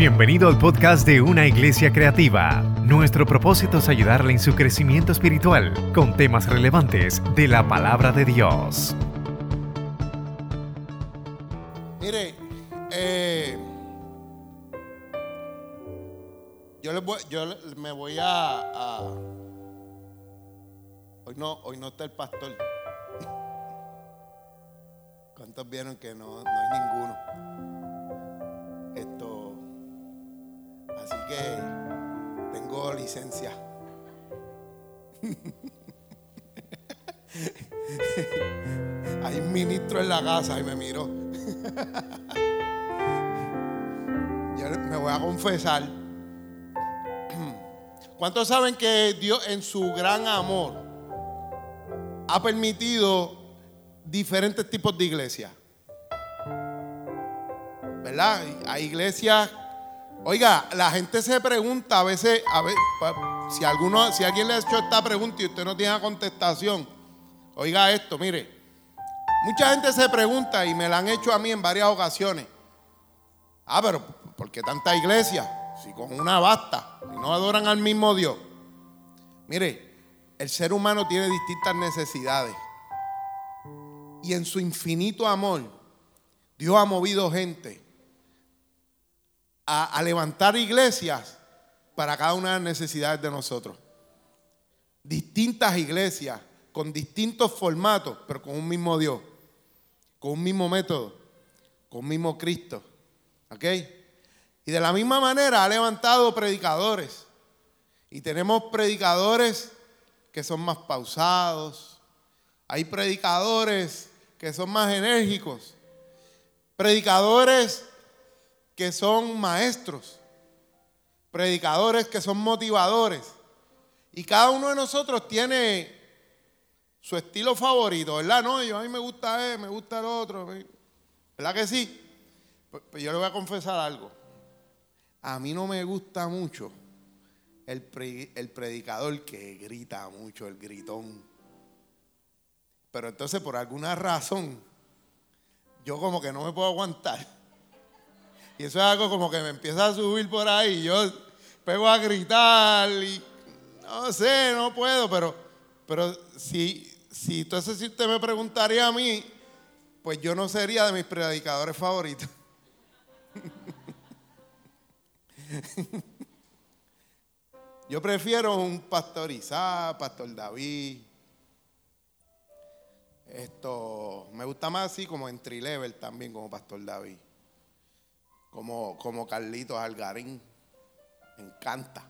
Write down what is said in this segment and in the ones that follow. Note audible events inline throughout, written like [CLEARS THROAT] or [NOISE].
Bienvenido al podcast de Una Iglesia Creativa. Nuestro propósito es ayudarle en su crecimiento espiritual con temas relevantes de la palabra de Dios. Mire, eh, yo, les voy- yo me voy a, a- Hoy no, hoy no está el pastor. ¿Cuántos vieron que no, no hay ninguno? Esto. Así que tengo licencia. [LAUGHS] Hay un ministro en la casa y me miró. [LAUGHS] Yo me voy a confesar. [CLEARS THROAT] ¿Cuántos saben que Dios en su gran amor ha permitido diferentes tipos de iglesias? ¿Verdad? Hay iglesias. Oiga, la gente se pregunta a veces, a pa- si alguno, si alguien le ha hecho esta pregunta y usted no tiene contestación, oiga esto, mire, mucha gente se pregunta y me la han hecho a mí en varias ocasiones. Ah, pero ¿por qué tanta iglesia? Si con una basta, si no adoran al mismo Dios. Mire, el ser humano tiene distintas necesidades. Y en su infinito amor, Dios ha movido gente a, levantar iglesias para cada una de las necesidades de nosotros. Distintas iglesias con distintos formatos, pero con un mismo Dios, con un mismo método, con un mismo Cristo. ¿Ok? Y de la misma manera ha levantado predicadores. Y tenemos predicadores que son más pausados. Hay predicadores que son más enérgicos. Predicadores que son maestros. Predicadores que son motivadores. Y cada uno de nosotros tiene su estilo favorito, ¿verdad? No, yo a mí me gusta él, me gusta el otro. ¿Verdad que sí? Pues, pues yo le voy a confesar algo. A mí no me gusta mucho el, pre- el predicador que grita mucho, el gritón. Pero entonces por alguna razón yo como que no me puedo aguantar. Y eso es algo como que me empieza a subir por ahí. Yo pego a gritar y no sé, no puedo, pero, pero si, si entonces si usted me preguntaría a mí, pues yo no sería de mis predicadores favoritos. [LAUGHS] Yo prefiero un pastor Isaac, pastor David. Esto me gusta más así como entry level también como pastor David. Como, como Carlitos Algarín. Me encanta.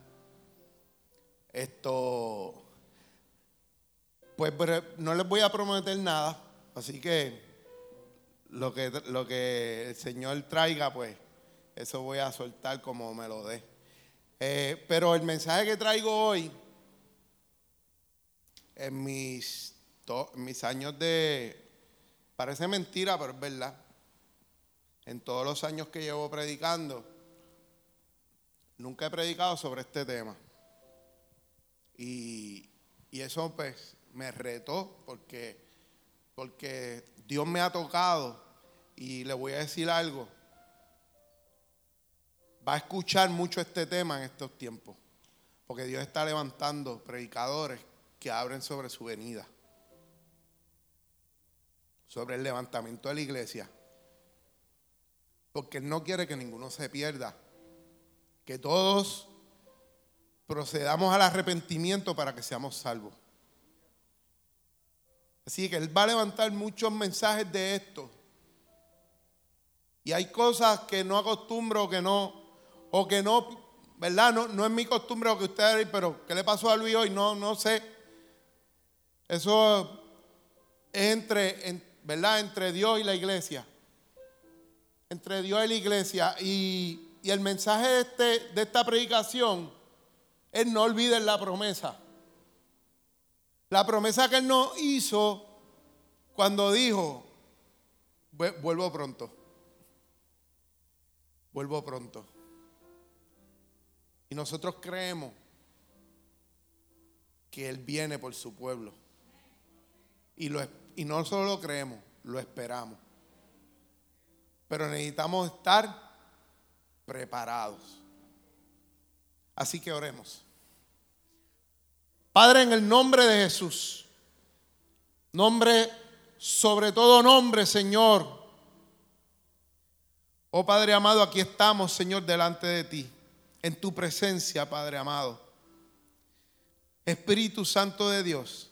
Esto pues no les voy a prometer nada, así que lo que lo que el Señor traiga, pues eso voy a soltar como me lo dé. Eh, pero el mensaje que traigo hoy, en mis, en mis años de, parece mentira, pero es verdad, en todos los años que llevo predicando, nunca he predicado sobre este tema. Y, y eso pues me retó porque, porque Dios me ha tocado y le voy a decir algo va a escuchar mucho este tema en estos tiempos, porque Dios está levantando predicadores que abren sobre su venida, sobre el levantamiento de la iglesia, porque Él no quiere que ninguno se pierda, que todos procedamos al arrepentimiento para que seamos salvos. Así que Él va a levantar muchos mensajes de esto. Y hay cosas que no acostumbro, que no, o que no, ¿verdad? No, no es mi costumbre lo que ustedes, pero ¿qué le pasó a Luis hoy? No, no sé. Eso es entre, en- ¿verdad? Entre Dios y la iglesia. Entre Dios y la iglesia. Y, el mensaje de, este, de esta predicación es no olviden la promesa. La promesa que Él nos hizo cuando dijo, "Vu- vuelvo pronto. Vuelvo pronto. Y nosotros creemos que Él viene por su pueblo. Y, y no solo lo creemos, lo esperamos. Pero necesitamos estar preparados. Así que oremos. Padre, en el nombre de Jesús, nombre sobre todo nombre, Señor. Oh Padre amado, aquí estamos, Señor, delante de ti, en tu presencia, Padre amado. Espíritu Santo de Dios,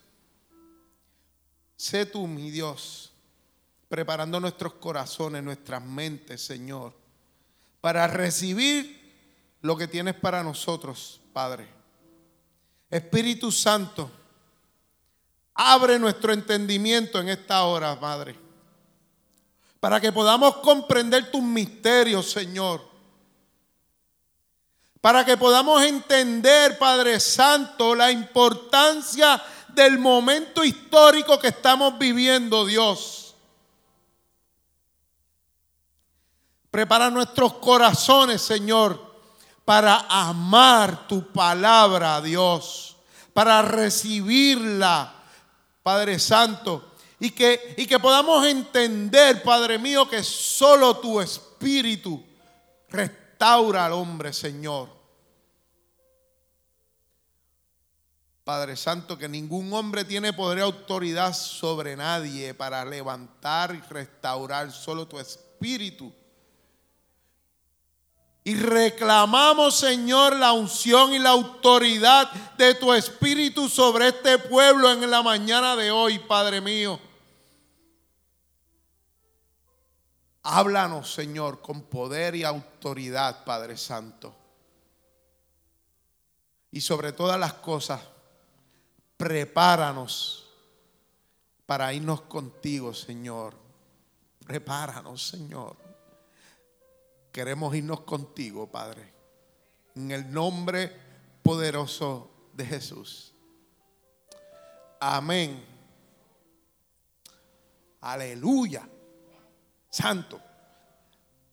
sé tú, mi Dios, preparando nuestros corazones, nuestras mentes, Señor, para recibir lo que tienes para nosotros, Padre. Espíritu Santo, abre nuestro entendimiento en esta hora, Padre, para que podamos comprender tus misterios, Señor. Para que podamos entender, Padre Santo, la importancia del momento histórico que estamos viviendo, Dios. Prepara nuestros corazones, Señor, para amar tu palabra, Dios, para recibirla, Padre Santo, y que, y que podamos entender, Padre mío, que solo tu Espíritu restaura al hombre, Señor. Padre Santo, que ningún hombre tiene poder y autoridad sobre nadie para levantar y restaurar, solo tu Espíritu y reclamamos, Señor, la unción y la autoridad de tu Espíritu sobre este pueblo en la mañana de hoy, Padre mío. Háblanos, Señor, con poder y autoridad, Padre Santo. Y sobre todas las cosas, prepáranos para irnos contigo, Señor. Prepáranos, Señor. Queremos irnos contigo, Padre. En el nombre poderoso de Jesús. Amén. Aleluya. Santo.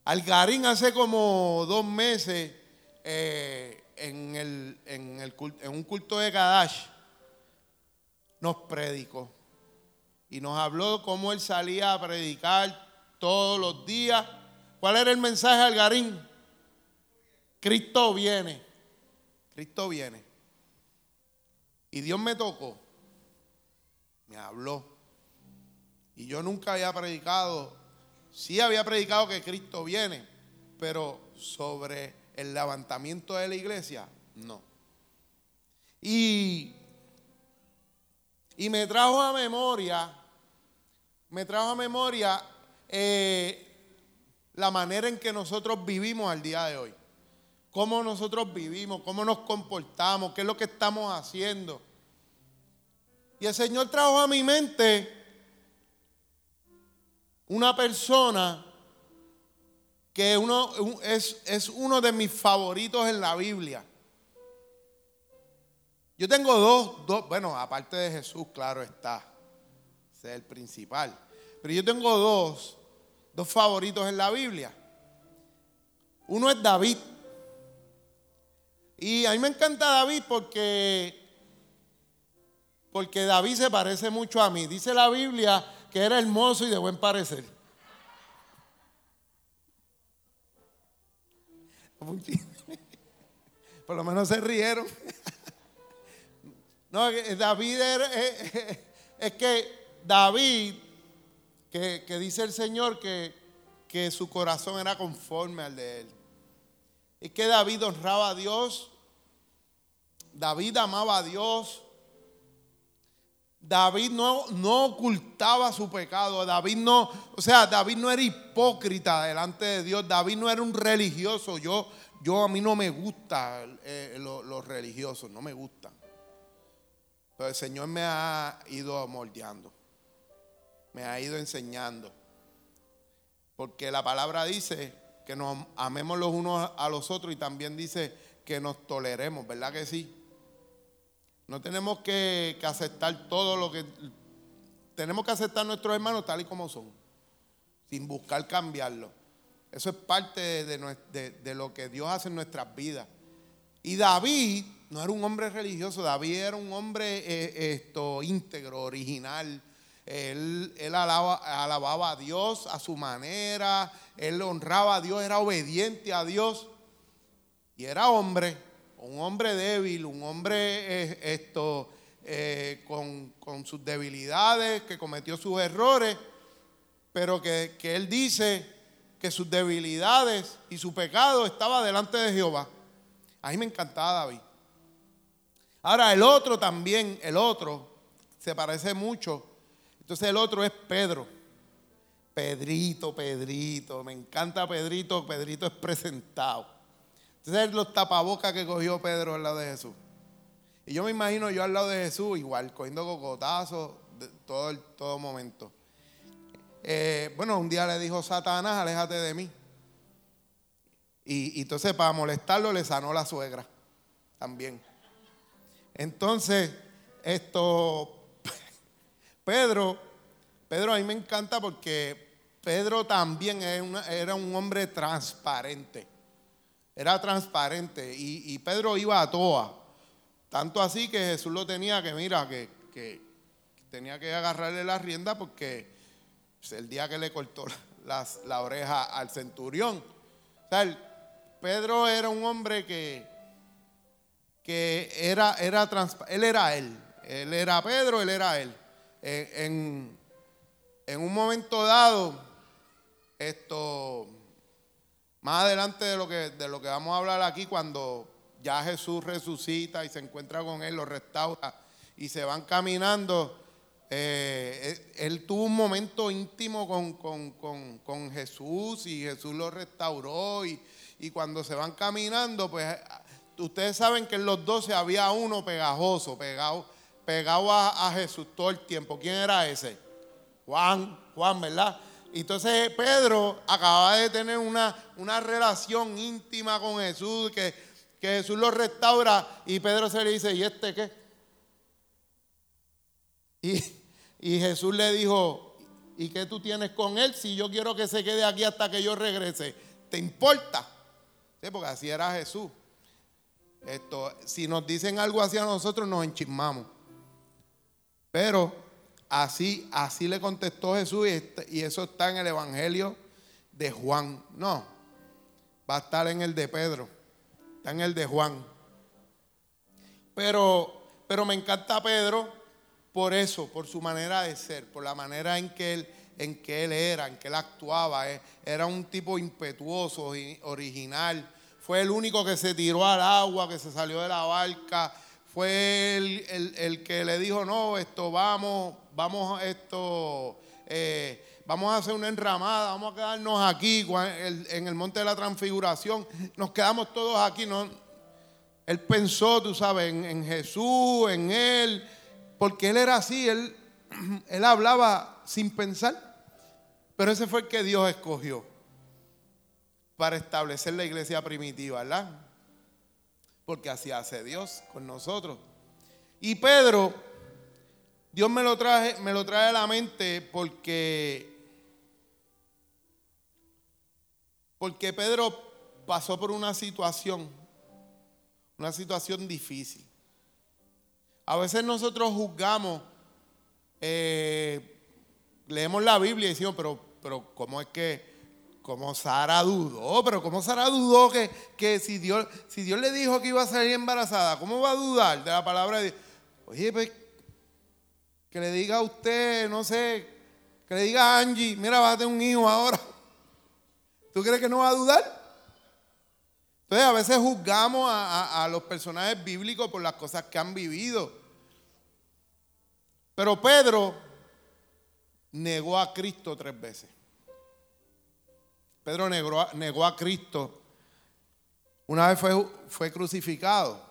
Algarín hace como dos meses eh, en, el, en, el, en un culto de Kadash nos predicó y nos habló cómo él salía a predicar todos los días ¿Cuál era el mensaje Algarín? Cristo viene. Cristo viene. Y Dios me tocó. Me habló. Y yo nunca había predicado. Sí había predicado que Cristo viene. Pero sobre el levantamiento de la iglesia, no. Y, y me trajo a memoria, me trajo a memoria eh, la manera en que nosotros vivimos al día de hoy. Cómo nosotros vivimos, cómo nos comportamos, qué es lo que estamos haciendo. Y el Señor trajo a mi mente una persona que uno, es, es uno de mis favoritos en la Biblia. Yo tengo dos, dos, bueno, aparte de Jesús, claro está, es el principal. Pero yo tengo dos dos favoritos en la Biblia. Uno es David. Y a mí me encanta David porque porque David se parece mucho a mí. Dice la Biblia que era hermoso y de buen parecer. Por lo menos se rieron. No, David era, es que David que, dice el Señor que, que su corazón era conforme al de él. Y que David honraba a Dios, David amaba a Dios, David no, no, ocultaba su pecado. David no, o sea, David no era hipócrita delante de Dios. David no era un religioso. Yo, yo a mí no me gusta eh, los religiosos, no me gustan. Pero el Señor me ha ido moldeando me ha ido enseñando. Porque la palabra dice que nos amemos los unos a los otros y también dice que nos toleremos, ¿verdad que sí? No tenemos que, aceptar todo lo que... Tenemos que aceptar a nuestros hermanos tal y como son, sin buscar cambiarlo. Eso es parte de, lo que Dios hace en nuestras vidas. Y David no era un hombre religioso, David era un hombre eh, esto, íntegro, original, él, alababa a Dios a su manera, él honraba a Dios, era obediente a Dios. Y era hombre, un hombre débil, un hombre eh, esto, eh, con, sus debilidades, que cometió sus errores, pero que, que él dice que sus debilidades y su pecado estaba delante de Jehová. A mí me encantaba David. Ahora el otro también, el otro, se parece mucho. Entonces el otro es Pedro. Pedrito, Pedrito, me encanta Pedrito, Pedrito es presentado. Entonces los tapabocas que cogió Pedro al lado de Jesús. Y yo me imagino yo al lado de Jesús igual, cogiendo cocotazos todo todo momento. Eh, bueno, un día le dijo Satanás, aléjate de mí. Y, y entonces para molestarlo le sanó la suegra también. Entonces, esto, Pedro, Pedro a mí me encanta porque Pedro también era un hombre transparente. Era transparente y, Pedro iba a toa. Tanto así que Jesús lo tenía que, mira, que, tenía que agarrarle la rienda porque el día que le cortó la oreja al centurión. O sea, Pedro era un hombre que, que era, era él era él. Él era Pedro, él era él. En, un momento dado, esto, más adelante de lo, que, de lo que vamos a hablar aquí, cuando ya Jesús resucita y se encuentra con él, lo restaura y se van caminando, eh, él, tuvo un momento íntimo con, Jesús y Jesús lo restauró y, y cuando se van caminando, pues ustedes saben que en los doce había uno pegajoso, pegado, pegado a, Jesús todo el tiempo. ¿Quién era ese? Juan, Juan, ¿verdad? Entonces Pedro acababa de tener una, una relación íntima con Jesús, que, que Jesús lo restaura y Pedro se le dice, ¿y este qué? Y, y Jesús le dijo, ¿y qué tú tienes con él si yo quiero que se quede aquí hasta que yo regrese? ¿Te importa? Sí, porque así era Jesús. Esto, si nos dicen algo así a nosotros, nos enchismamos. Pero así, así le contestó Jesús este, y, eso está en el Evangelio de Juan. No, va a estar en el de Pedro, está en el de Juan. Pero, pero me encanta Pedro por eso, por su manera de ser, por la manera en que él, en que él era, en que él actuaba. Eh, era un tipo impetuoso, original fue el único que se tiró al agua, que se salió de la barca. Fue el, que le dijo, no, esto vamos, vamos, esto, eh, vamos a hacer una enramada, vamos a quedarnos aquí en el monte de la transfiguración. Nos quedamos todos aquí. ¿no? Él pensó, tú sabes, en, en Jesús, en Él, porque Él era así, él, [CLEARS THROAT] él hablaba sin pensar. Pero ese fue el que Dios escogió para establecer la iglesia primitiva, ¿verdad? Porque así hace Dios con nosotros. Y Pedro, Dios me lo trae, me lo trae a la mente porque porque Pedro pasó por una situación, una situación difícil. A veces nosotros juzgamos, eh, leemos la Biblia y decimos, pero, pero ¿cómo es que como Sara dudó, pero como Sara dudó que, que si, Dios, si Dios le dijo que iba a salir embarazada, ¿cómo va a dudar de la palabra de Dios? Oye, pues que le diga a usted, no sé, que le diga a Angie, mira, vas a tener un hijo ahora. ¿Tú crees que no va a dudar? Entonces a veces juzgamos a, a los personajes bíblicos por las cosas que han vivido. Pero Pedro negó a Cristo tres veces. Pedro negó, a Cristo. Una vez fue, fue crucificado.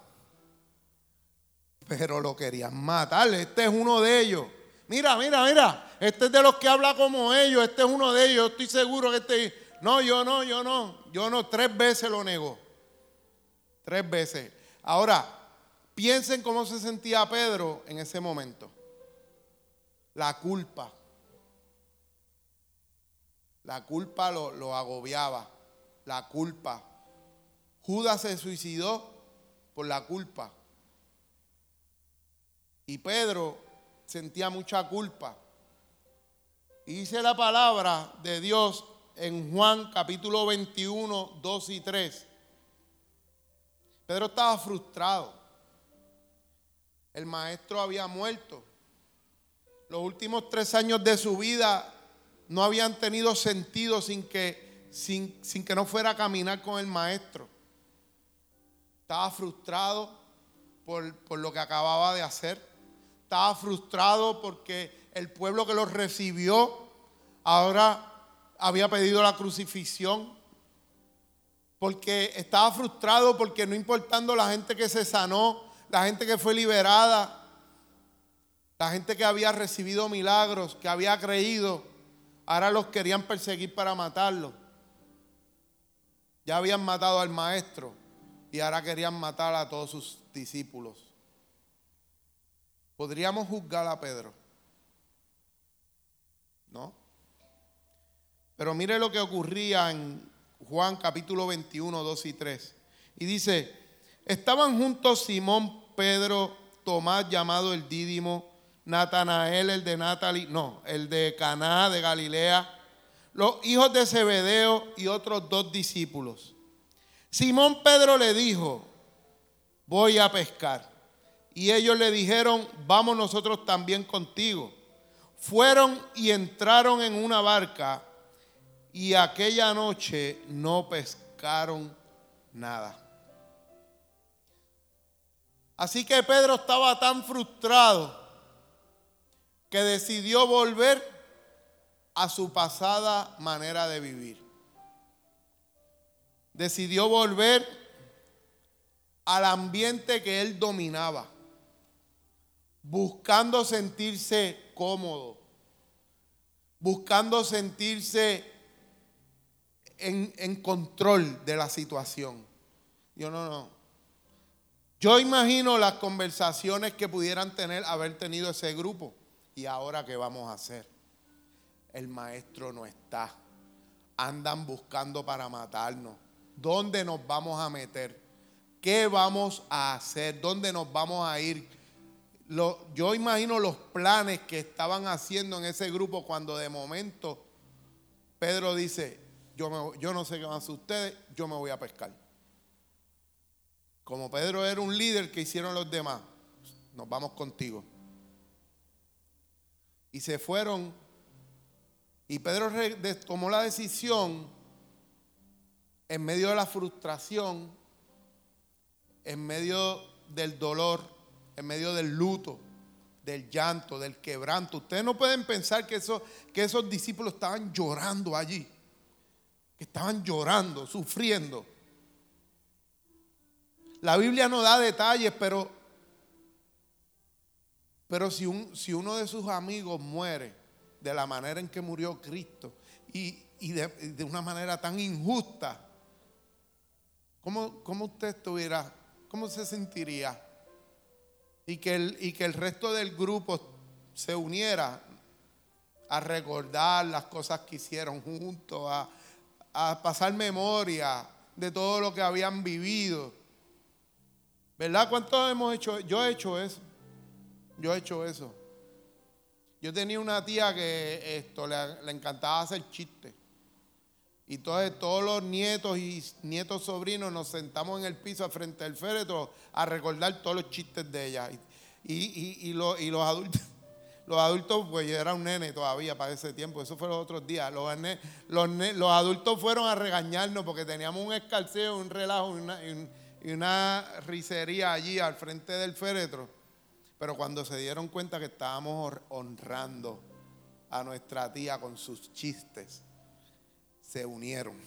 Pero lo querían matar. Este es uno de ellos. Mira, mira, mira. Este es de los que habla como ellos. Este es uno de ellos. Estoy seguro que este. No, yo no, yo no. Yo no. Tres veces lo negó. Tres veces. Ahora, piensen cómo se sentía Pedro en ese momento. La culpa. La culpa lo, agobiaba, la culpa. Judas se suicidó por la culpa. Y Pedro sentía mucha culpa. Dice la palabra de Dios en Juan capítulo 21, 2 y 3. Pedro estaba frustrado. El maestro había muerto. Los últimos tres años de su vida no habían tenido sentido sin que, sin, sin que no fuera a caminar con el maestro. Estaba frustrado por, por lo que acababa de hacer. Estaba frustrado porque el pueblo que los recibió ahora había pedido la crucifixión. Porque estaba frustrado porque no importando la gente que se sanó, la gente que fue liberada, la gente que había recibido milagros, que había creído, ahora los querían perseguir para matarlo. Ya habían matado al maestro y ahora querían matar a todos sus discípulos. ¿Podríamos juzgar a Pedro? ¿No? Pero mire lo que ocurría en Juan capítulo 21, 2 y 3. Y dice, estaban juntos Simón, Pedro, Tomás llamado el Dídimo, Natanael, el de Natali, no, el de Caná de Galilea, los hijos de Zebedeo y otros dos discípulos. Simón Pedro le dijo, voy a pescar. Y ellos le dijeron, vamos nosotros también contigo. Fueron y entraron en una barca y aquella noche no pescaron nada. Así que Pedro estaba tan frustrado que decidió volver a su pasada manera de vivir. Decidió volver al ambiente que él dominaba, buscando sentirse cómodo, buscando sentirse en, en, control de la situación. Yo no, no. Yo imagino las conversaciones que pudieran tener, haber tenido ese grupo. ¿Y ahora qué vamos a hacer? El maestro no está. Andan buscando para matarnos. ¿Dónde nos vamos a meter? ¿Qué vamos a hacer? ¿Dónde nos vamos a ir? yo imagino los planes que estaban haciendo en ese grupo cuando de momento Pedro dice, yo, yo no sé qué van a hacer ustedes, yo me voy a pescar. Como Pedro era un líder que hicieron los demás, nos vamos contigo. Y se fueron. Y Pedro tomó la decisión en medio de la frustración, en medio del dolor, en medio del luto, del llanto, del quebranto. Ustedes no pueden pensar que, eso, que esos discípulos estaban llorando allí, que estaban llorando, sufriendo. La Biblia no da detalles, pero pero si, un, si uno de sus amigos muere de la manera en que murió Cristo y, de, una manera tan injusta, ¿cómo, ¿cómo, usted estuviera, cómo se sentiría? Y que, el, y que el resto del grupo se uniera a recordar las cosas que hicieron juntos, a, a pasar memoria de todo lo que habían vivido. ¿Verdad? ¿Cuántos hemos hecho? Yo he hecho eso. Yo he hecho eso. Yo tenía una tía que esto le, encantaba hacer chistes. Y entonces todos los nietos y nietos sobrinos nos sentamos en el piso frente al féretro a recordar todos los chistes de ella. Y, los adultos, [LAUGHS] los adultos, pues yo era un nene todavía para ese tiempo, eso fue los otros días. Los, los, adultos fueron a regañarnos porque teníamos un escalceo, un relajo una, y una risería allí al frente del féretro. Pero cuando se dieron cuenta que estábamos honrando a nuestra tía con sus chistes, se unieron.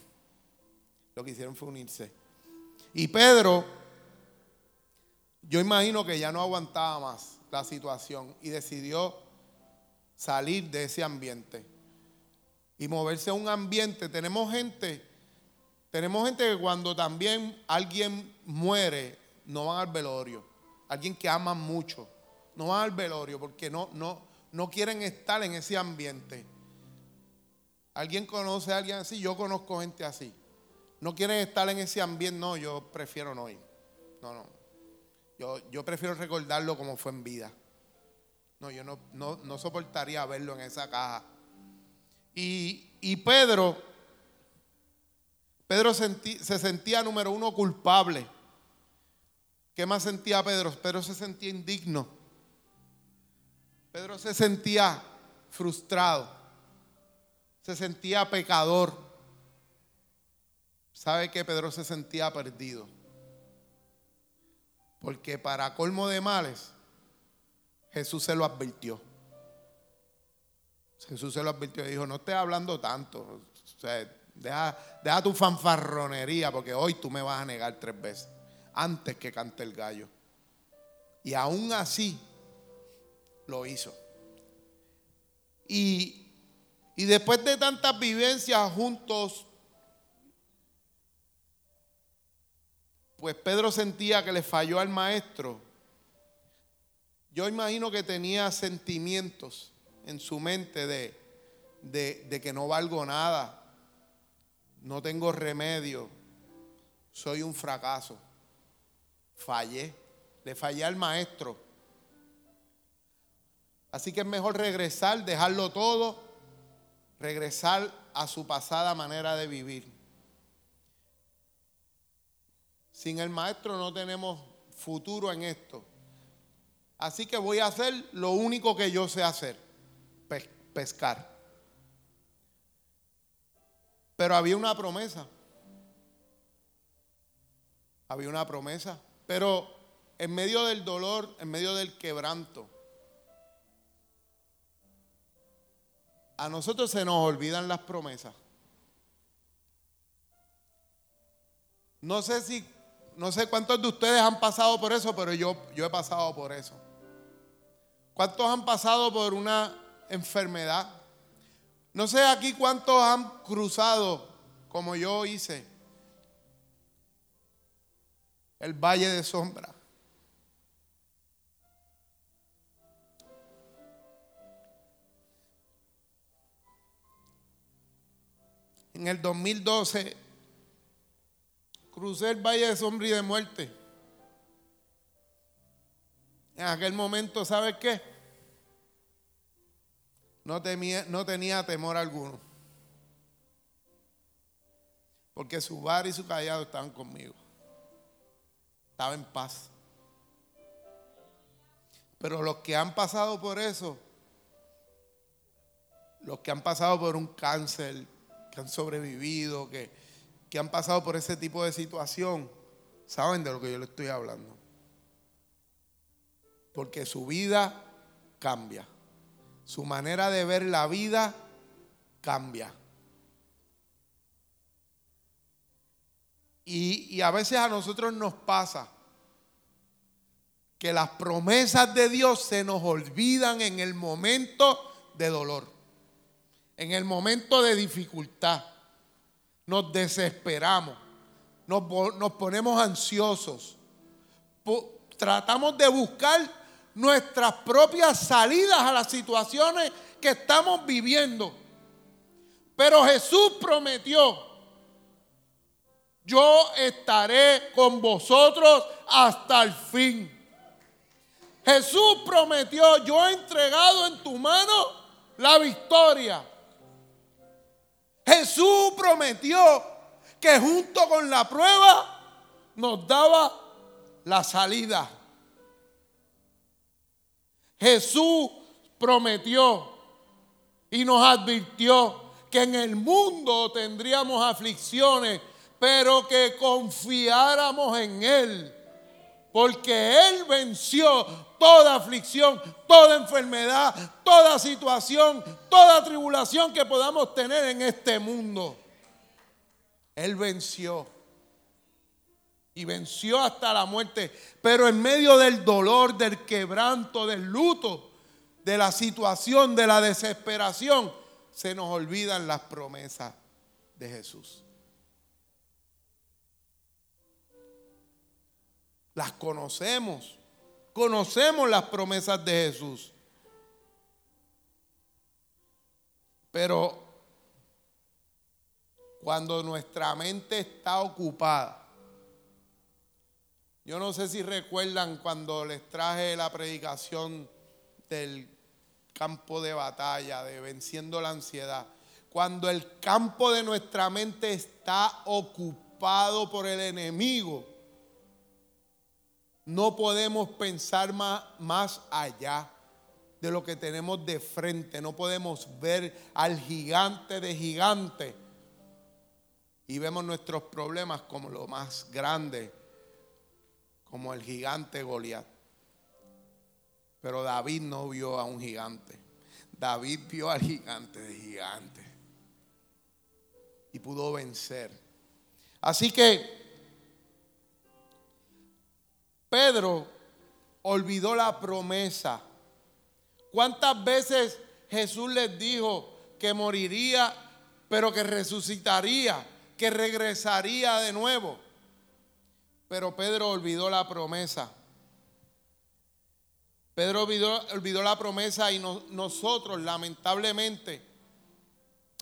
Lo que hicieron fue unirse. Y Pedro, yo imagino que ya no aguantaba más la situación y decidió salir de ese ambiente y moverse a un ambiente. Tenemos gente, tenemos gente que cuando también alguien muere, no van al velorio. Alguien que ama mucho no van al velorio porque no, no, no quieren estar en ese ambiente. ¿Alguien conoce a alguien así? Yo conozco gente así. No quieren estar en ese ambiente. No, yo prefiero no ir. No, no. Yo, yo prefiero recordarlo como fue en vida. No, yo no, no, soportaría verlo en esa caja. Y, y Pedro, Pedro se sentía número uno culpable ¿Qué más sentía Pedro? Pedro se sentía indigno. Pedro se sentía frustrado. Se sentía pecador. ¿Sabe que Pedro se sentía perdido? Porque para colmo de males, Jesús se lo advirtió. Jesús se lo advirtió y dijo, no estés hablando tanto. O sea, deja, deja tu fanfarronería porque hoy tú me vas a negar tres veces antes que cante el gallo. Y aún así lo hizo. Y, y después de tantas vivencias juntos, pues Pedro sentía que le falló al maestro. Yo imagino que tenía sentimientos en su mente de, de, que no valgo nada, no tengo remedio, soy un fracaso, fallé, le fallé al maestro. Así que es mejor regresar, dejarlo todo, regresar a su pasada manera de vivir. Sin el maestro no tenemos futuro en esto. Así que voy a hacer lo único que yo sé hacer, pescar. Pero había una promesa. Había una promesa. Pero en medio del dolor, en medio del quebranto, a nosotros se nos olvidan las promesas. No sé si no sé cuántos de ustedes han pasado por eso, pero yo, yo he pasado por eso. ¿Cuántos han pasado por una enfermedad? No sé aquí cuántos han cruzado, como yo hice, el valle de sombra. En el 2012 crucé el valle de sombra y de muerte. En aquel momento, ¿sabes qué? No, no tenía temor alguno. Porque su bar y su callado estaban conmigo. Estaba en paz. Pero los que han pasado por eso, los que han pasado por un cáncer, que han sobrevivido, que, que han pasado por ese tipo de situación saben de lo que yo le estoy hablando. Porque su vida cambia. Su manera de ver la vida cambia. Y, y, a veces a nosotros nos pasa que las promesas de Dios se nos olvidan en el momento de dolor, en el momento de dificultad nos desesperamos, nos, ponemos ansiosos, tratamos de buscar nuestras propias salidas a las situaciones que estamos viviendo. Pero Jesús prometió, yo estaré con vosotros hasta el fin. Jesús prometió, yo he entregado en tu mano la victoria. Jesús prometió que junto con la prueba nos daba la salida. Jesús prometió y nos advirtió que en el mundo tendríamos aflicciones, pero que confiáramos en Él, porque Él venció toda aflicción, toda enfermedad, toda situación, toda tribulación que podamos tener en este mundo. Él venció. Y venció hasta la muerte. Pero en medio del dolor, del quebranto, del luto, de la situación, de la desesperación, se nos olvidan las promesas de Jesús. Las conocemos Conocemos las promesas de Jesús. Pero cuando nuestra mente está ocupada, yo no sé si recuerdan cuando les traje la predicación del campo de batalla, de venciendo la ansiedad. Cuando el campo de nuestra mente está ocupado por el enemigo, No podemos pensar más, más allá de lo que tenemos de frente. No podemos ver al gigante de gigante. Y vemos nuestros problemas como lo más grande, como el gigante Goliat. Pero David no vio a un gigante. David vio al gigante de gigante. Y pudo vencer. Así que Pedro olvidó la promesa. ¿Cuántas veces Jesús les dijo que moriría, pero que resucitaría, que regresaría de nuevo? Pero Pedro olvidó la promesa. Pedro olvidó, la promesa y nosotros lamentablemente,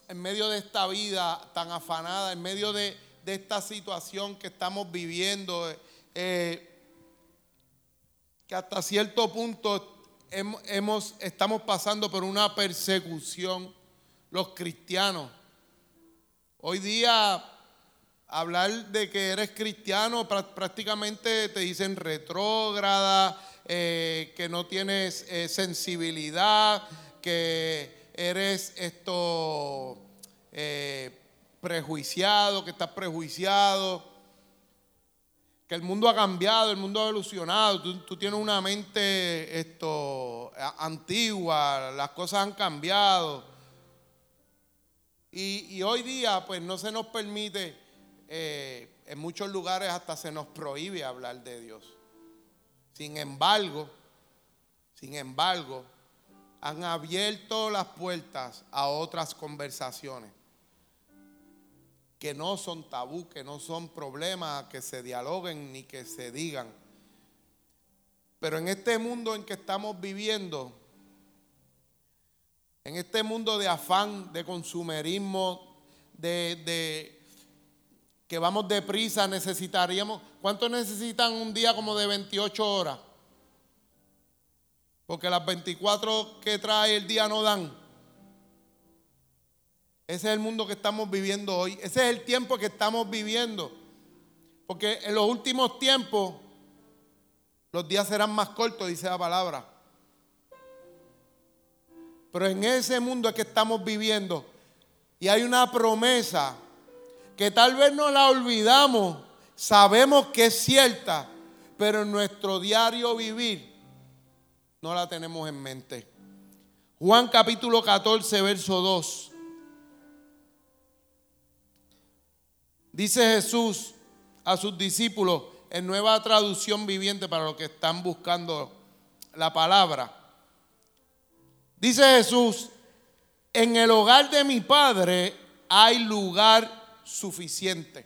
en medio de esta vida tan afanada, en medio de, esta situación que estamos viviendo, eh, que hasta cierto punto hemos, estamos pasando por una persecución los cristianos. Hoy día hablar de que eres cristiano prácticamente te dicen retrógrada, eh, que no tienes eh, sensibilidad, que eres esto eh, prejuiciado, que estás prejuiciado, que el mundo ha cambiado, el mundo ha evolucionado, tú, tienes una mente esto, antigua, las cosas han cambiado. Y, hoy día pues no se nos permite, en muchos lugares hasta se nos prohíbe hablar de Dios. Sin embargo, sin embargo, han abierto las puertas a otras conversaciones que no son tabú, que no son problemas que se dialoguen ni que se digan. Pero en este mundo en que estamos viviendo, en este mundo de afán, de consumerismo, de, de que vamos deprisa, necesitaríamos, ¿cuánto necesitan un día como de 28 horas? Porque las 24 que trae el día no dan. Ese es el mundo que estamos viviendo hoy. Ese es el tiempo que estamos viviendo. Porque en los últimos tiempos los días serán más cortos, dice la palabra. Pero en ese mundo es que estamos viviendo. Y hay una promesa que tal vez no la olvidamos, sabemos que es cierta, pero en nuestro diario vivir no la tenemos en mente. Juan capítulo 14, verso 2. Dice Jesús a sus discípulos en nueva traducción viviente para los que están buscando la palabra. Dice Jesús, en el hogar de mi Padre hay lugar suficiente.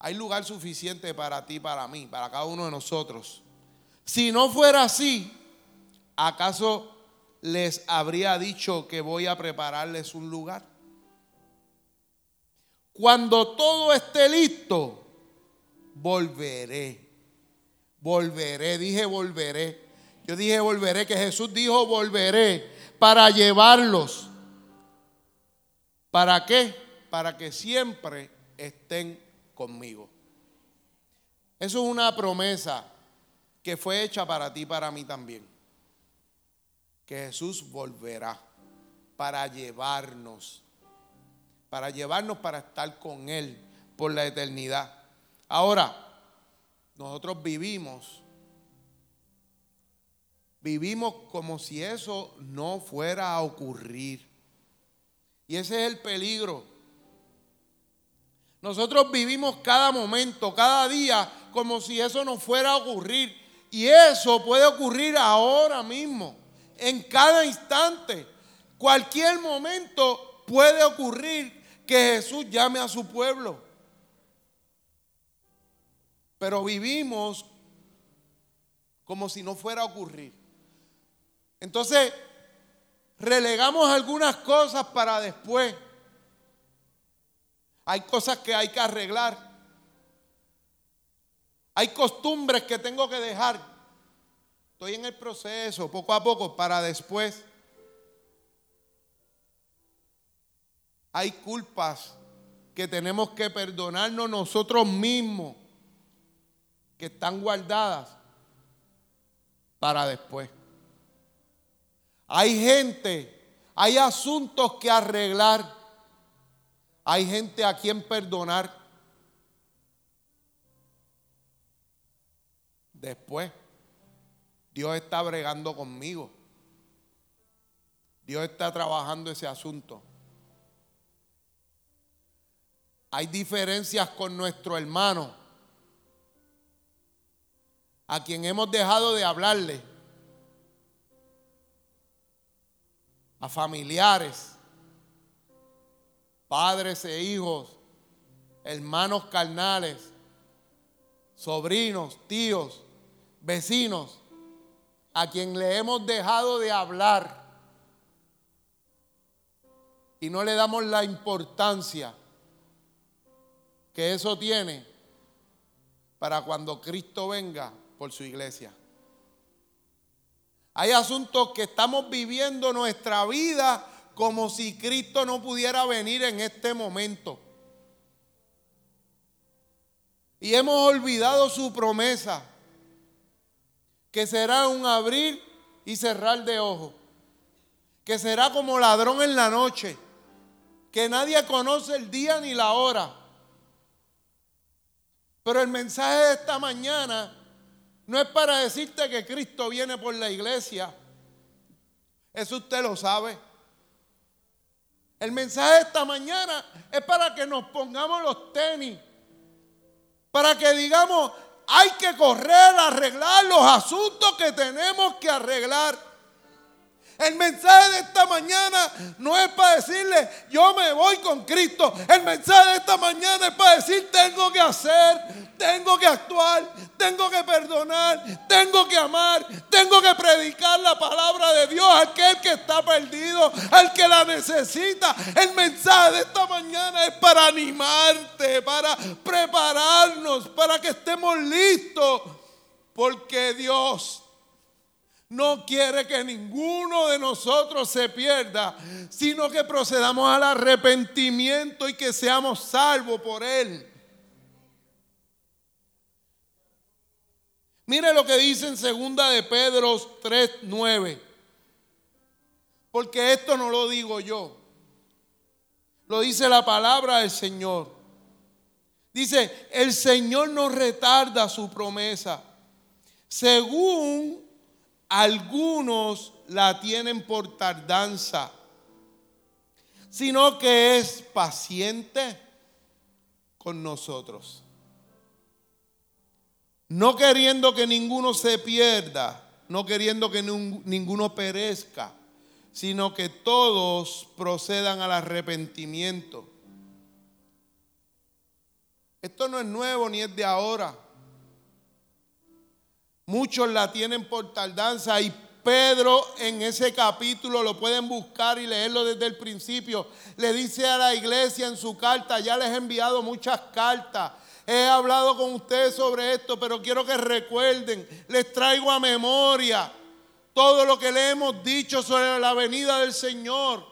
Hay lugar suficiente para ti, para mí, para cada uno de nosotros. Si no fuera así, ¿acaso les habría dicho que voy a prepararles un lugar? Cuando todo esté listo, volveré. Volveré, dije volveré. Yo dije volveré, que Jesús dijo volveré para llevarlos ¿Para qué? Para que siempre estén conmigo. Eso es una promesa que fue hecha para ti para mí también. Que Jesús volverá para llevarnos, para llevarnos para estar con Él por la eternidad. Ahora, nosotros vivimos, vivimos como si eso no fuera a ocurrir. Y ese es el peligro. Nosotros vivimos cada momento, cada día, como si eso no fuera a ocurrir. Y eso puede ocurrir ahora mismo, en cada instante. Cualquier momento puede ocurrir que Jesús llame a su pueblo. Pero vivimos como si no fuera a ocurrir. Entonces, relegamos algunas cosas para después. Hay cosas que hay que arreglar. Hay costumbres que tengo que dejar. Estoy en el proceso, poco a poco, para después. Hay culpas que tenemos que perdonarnos nosotros mismos. que están guardadas para después. Hay gente, hay asuntos que arreglar, hay gente a quien perdonar. Después, Dios está bregando conmigo. Dios está trabajando ese asunto. Hay diferencias con nuestro hermano, a quien hemos dejado de hablarle, a familiares, padres e hijos, hermanos carnales, sobrinos, tíos, vecinos, a quien le hemos dejado de hablar y no le damos la importancia que eso tiene para cuando Cristo venga por su iglesia. Hay asuntos que estamos viviendo nuestra vida como si Cristo no pudiera venir en este momento. Y hemos olvidado su promesa, que será un abrir y cerrar de ojos, que será como ladrón en la noche, que nadie conoce el día ni la hora pero el mensaje de esta mañana no es para decirte que Cristo viene por la iglesia. Eso usted lo sabe. El mensaje de esta mañana es para que nos pongamos los tenis. Para que digamos, hay que correr a arreglar los asuntos que tenemos que arreglar. El mensaje de esta mañana no es para decirle, yo me voy con Cristo. El mensaje de esta mañana es para decir, tengo que hacer, tengo que actuar, tengo que perdonar, tengo que amar, tengo que predicar la palabra de Dios a aquel que está perdido, al que la necesita. El mensaje de esta mañana es para animarte, para prepararnos, para que estemos listos. Porque Dios no quiere que ninguno de nosotros se pierda, sino que procedamos al arrepentimiento y que seamos salvos por Él. Mire lo que dice en segunda de Pedro 3:9. Porque esto no lo digo yo. Lo dice la palabra del Señor. Dice, el Señor no retarda su promesa, según algunos la tienen por tardanza, sino que es paciente con nosotros. No queriendo que ninguno se pierda, no queriendo que ninguno perezca, sino que todos procedan al arrepentimiento. Esto no es nuevo ni es de ahora. Muchos la tienen por tardanza y Pedro en ese capítulo lo pueden buscar y leerlo desde el principio. Le dice a la iglesia en su carta, ya les he enviado muchas cartas. He hablado con ustedes sobre esto, pero quiero que recuerden, les traigo a memoria todo lo que le hemos dicho sobre la venida del Señor.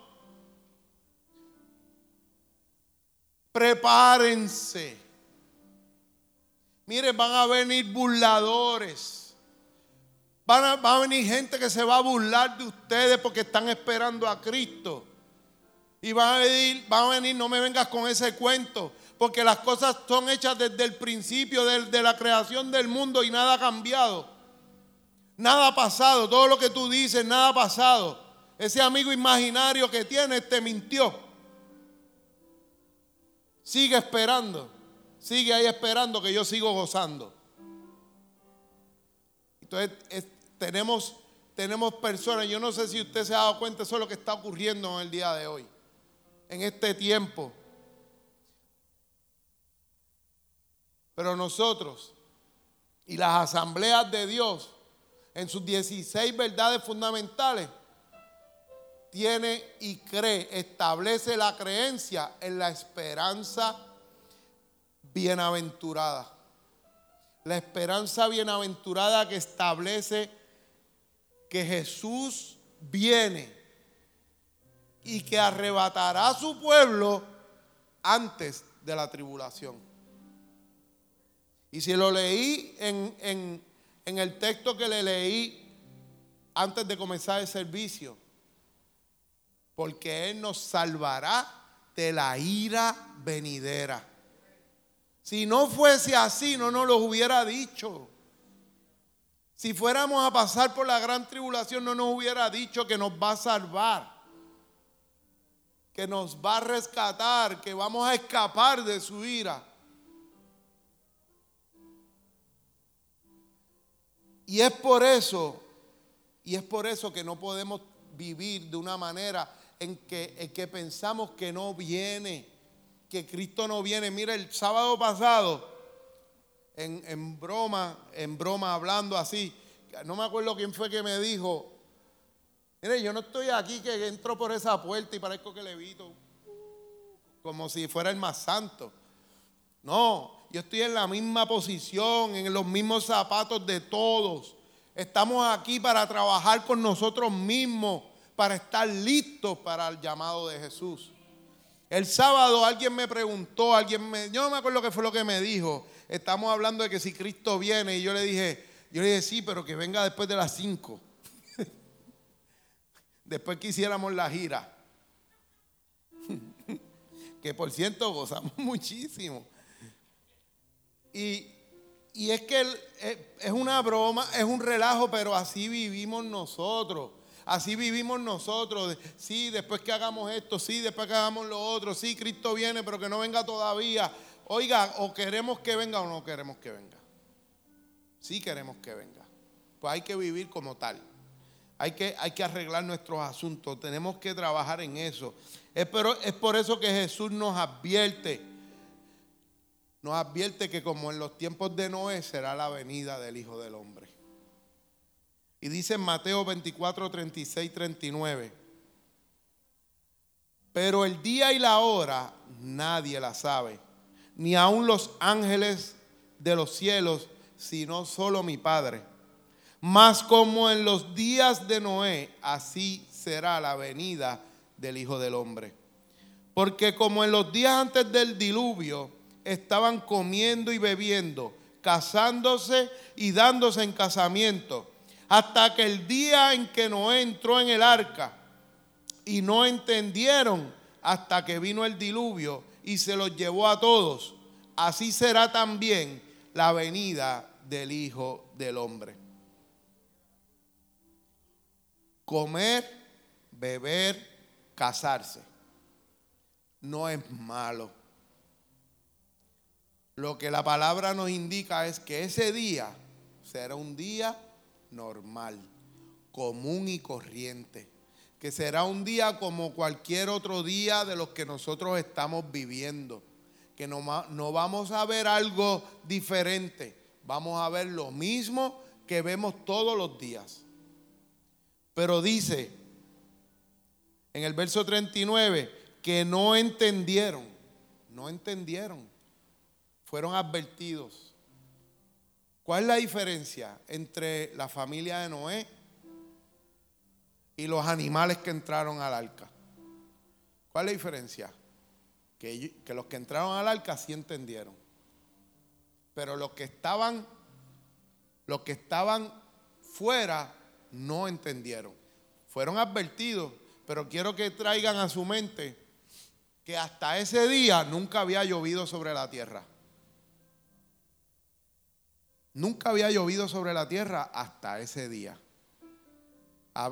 Prepárense. Miren, van a venir burladores Va a, venir gente que se va a burlar de ustedes porque están esperando a Cristo. Y van a venir, a venir, no me vengas con ese cuento, porque las cosas son hechas desde el principio de la creación del mundo y nada ha cambiado. Nada ha pasado, todo lo que tú dices, nada ha pasado. Ese amigo imaginario que tienes te mintió. Sigue esperando, sigue ahí esperando que yo sigo gozando. Entonces, tenemos, tenemos personas, yo no sé si usted se ha dado cuenta, eso es lo que está ocurriendo en el día de hoy, en este tiempo. Pero nosotros y las asambleas de Dios, en sus 16 verdades fundamentales, tiene y cree, establece la creencia en la esperanza bienaventurada. La esperanza bienaventurada que establece que Jesús viene y que arrebatará a su pueblo antes de la tribulación. Y si lo leí en, en el texto que le leí antes de comenzar el servicio, porque Él nos salvará de la ira venidera. Si no fuese así, no nos lo hubiera dicho. Si fuéramos a pasar por la gran tribulación, no nos hubiera dicho que nos va a salvar, que nos va a rescatar, que vamos a escapar de su ira. Y es por eso, y es por eso que no podemos vivir de una manera en que, en que pensamos que no viene, que Cristo no viene. Mira, el sábado pasado en, broma, en broma, hablando así. No me acuerdo quién fue que me dijo, mire, yo no estoy aquí que entro por esa puerta y parezco que levito, como si fuera el más santo. No, yo estoy en la misma posición, en los mismos zapatos de todos. Estamos aquí para trabajar con nosotros mismos, para estar listos para el llamado de Jesús. El sábado alguien me preguntó, alguien me, yo no me acuerdo qué fue lo que me dijo. Estamos hablando de que si Cristo viene y yo le dije, yo le dije sí, pero que venga después de las 5. [LAUGHS] después que hiciéramos la gira. [LAUGHS] que por cierto gozamos [LAUGHS] muchísimo. Y, y es que es una broma, es un relajo, pero así vivimos nosotros. Así vivimos nosotros. Sí, después que hagamos esto, sí, después que hagamos lo otro, sí, Cristo viene, pero que no venga todavía. Oiga, o queremos que venga o no queremos que venga. Sí queremos que venga. Pues hay que vivir como tal. Hay que, hay que arreglar nuestros asuntos. Tenemos que trabajar en eso. Es, es por eso que Jesús nos advierte. Nos advierte que como en los tiempos de Noé será la venida del Hijo del Hombre. Y dice en Mateo 24, 36, 39. Pero el día y la hora nadie la sabe, ni aun los ángeles de los cielos, sino solo mi Padre. Mas como en los días de Noé, así será la venida del Hijo del Hombre. Porque como en los días antes del diluvio estaban comiendo y bebiendo, casándose y dándose en casamiento, hasta que el día en que Noé entró en el arca y no entendieron hasta que vino el diluvio y se los llevó a todos, así será también la venida del Hijo del Hombre. Comer, beber, casarse no es malo. Lo que la palabra nos indica es que ese día será un día normal, común y corriente, que será un día como cualquier otro día de los que nosotros estamos viviendo, que no, no vamos a ver algo diferente, vamos a ver lo mismo que vemos todos los días. Pero dice en el verso 39 que no entendieron, no entendieron, fueron advertidos ¿Cuál es la diferencia entre la familia de Noé y los animales que entraron al arca? ¿Cuál es la diferencia? Que, los que entraron al arca sí entendieron. Pero los que estaban, los que estaban fuera no entendieron. Fueron advertidos, pero quiero que traigan a su mente que hasta ese día nunca había llovido sobre la tierra. Nunca había llovido sobre la tierra hasta ese día.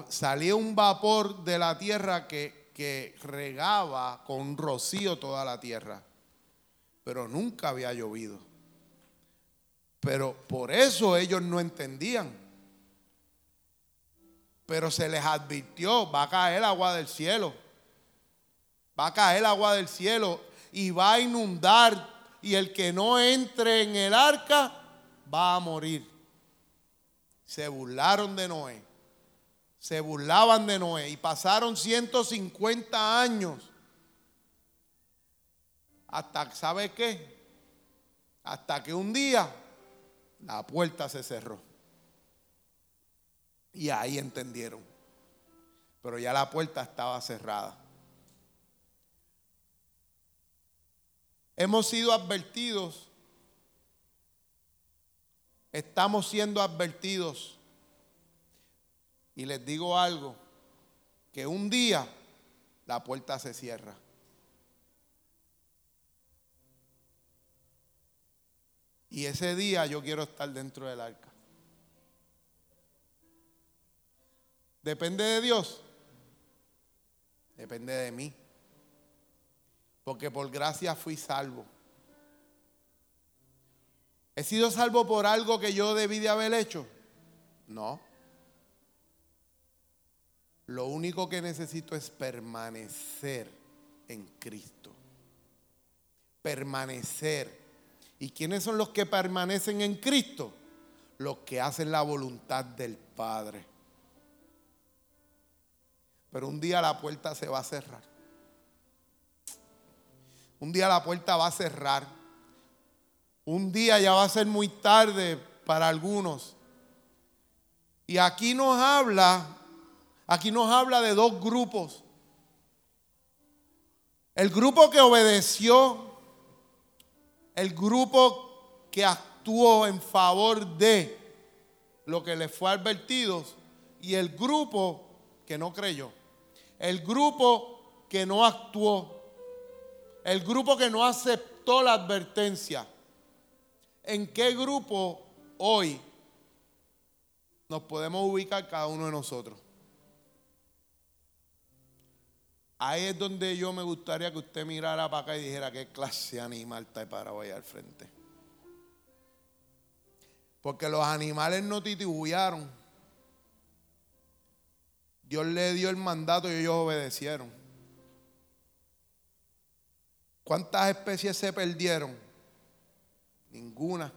Salía un vapor de la tierra que, que regaba con rocío toda la tierra. Pero nunca había llovido. Pero por eso ellos no entendían. Pero se les advirtió, va a caer agua del cielo. Va a caer agua del cielo y va a inundar. Y el que no entre en el arca va a morir. Se burlaron de Noé. Se burlaban de Noé y pasaron 150 años. Hasta, ¿sabe qué? Hasta que un día la puerta se cerró. Y ahí entendieron. Pero ya la puerta estaba cerrada. Hemos sido advertidos estamos siendo advertidos. Y les digo algo, que un día la puerta se cierra. Y ese día yo quiero estar dentro del arca. ¿Depende de Dios? Depende de mí. Porque por gracia fui salvo. ¿He sido salvo por algo que yo debí de haber hecho? No. Lo único que necesito es permanecer en Cristo. Permanecer. ¿Y quiénes son los que permanecen en Cristo? Los que hacen la voluntad del Padre. Pero un día la puerta se va a cerrar. Un día la puerta va a cerrar. Un día ya va a ser muy tarde para algunos. Y aquí nos habla, aquí nos habla de dos grupos. El grupo que obedeció, el grupo que actuó en favor de lo que le fue advertido y el grupo que no creyó. El grupo que no actuó. El grupo que no aceptó la advertencia. ¿En qué grupo hoy nos podemos ubicar cada uno de nosotros? Ahí es donde yo me gustaría que usted mirara para acá y dijera qué clase animal está para allá al frente. Porque los animales no titubearon. Dios le dio el mandato y ellos obedecieron. ¿Cuántas especies se perdieron? Ninguna.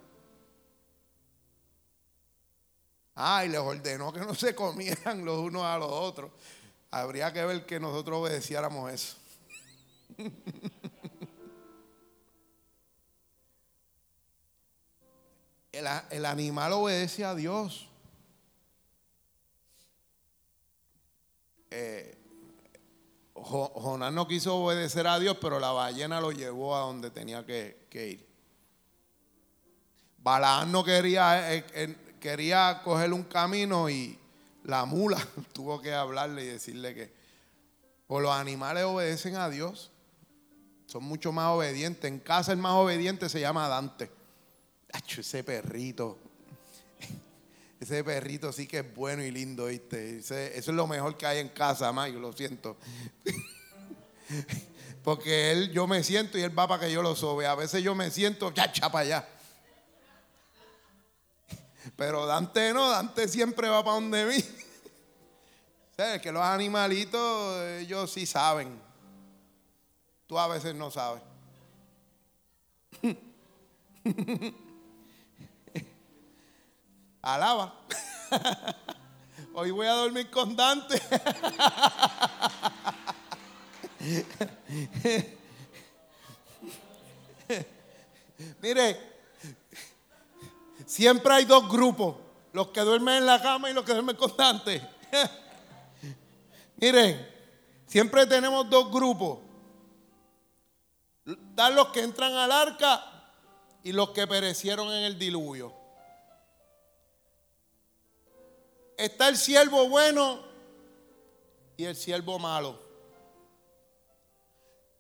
Ah, y les ordenó que no se comieran los unos a los otros. Habría que ver que nosotros obedeciéramos eso. [LAUGHS] El, animal obedece a Dios. Eh, Jonás no quiso obedecer a Dios, pero la ballena lo llevó a donde tenía que, ir. Balaán no quería, eh, eh, quería coger un camino y la mula [LAUGHS] tuvo que hablarle y decirle que los animales obedecen a Dios. Son mucho más obedientes. En casa el más obediente se llama Dante. ese perrito. [LAUGHS] Ese perrito sí que es bueno y lindo, ¿viste? eso es lo mejor que hay en casa, Mayo, lo siento. [LAUGHS] Porque él, yo me siento y él va para que yo lo sobe. A veces yo me siento, ya, para allá. Pero Dante no, Dante siempre va para donde mí. [LAUGHS] ¿Sabes? Que los animalitos, ellos sí saben. Tú a veces no sabes. [LAUGHS] Alaba. [LAUGHS] Hoy voy a dormir con Dante. Mire, siempre hay dos grupos, los que duermen en la cama y los que duermen con Dante. [LAUGHS] Miren, siempre tenemos dos grupos. Están los que entran al arca y los que perecieron en el diluvio. está el siervo bueno y el siervo malo.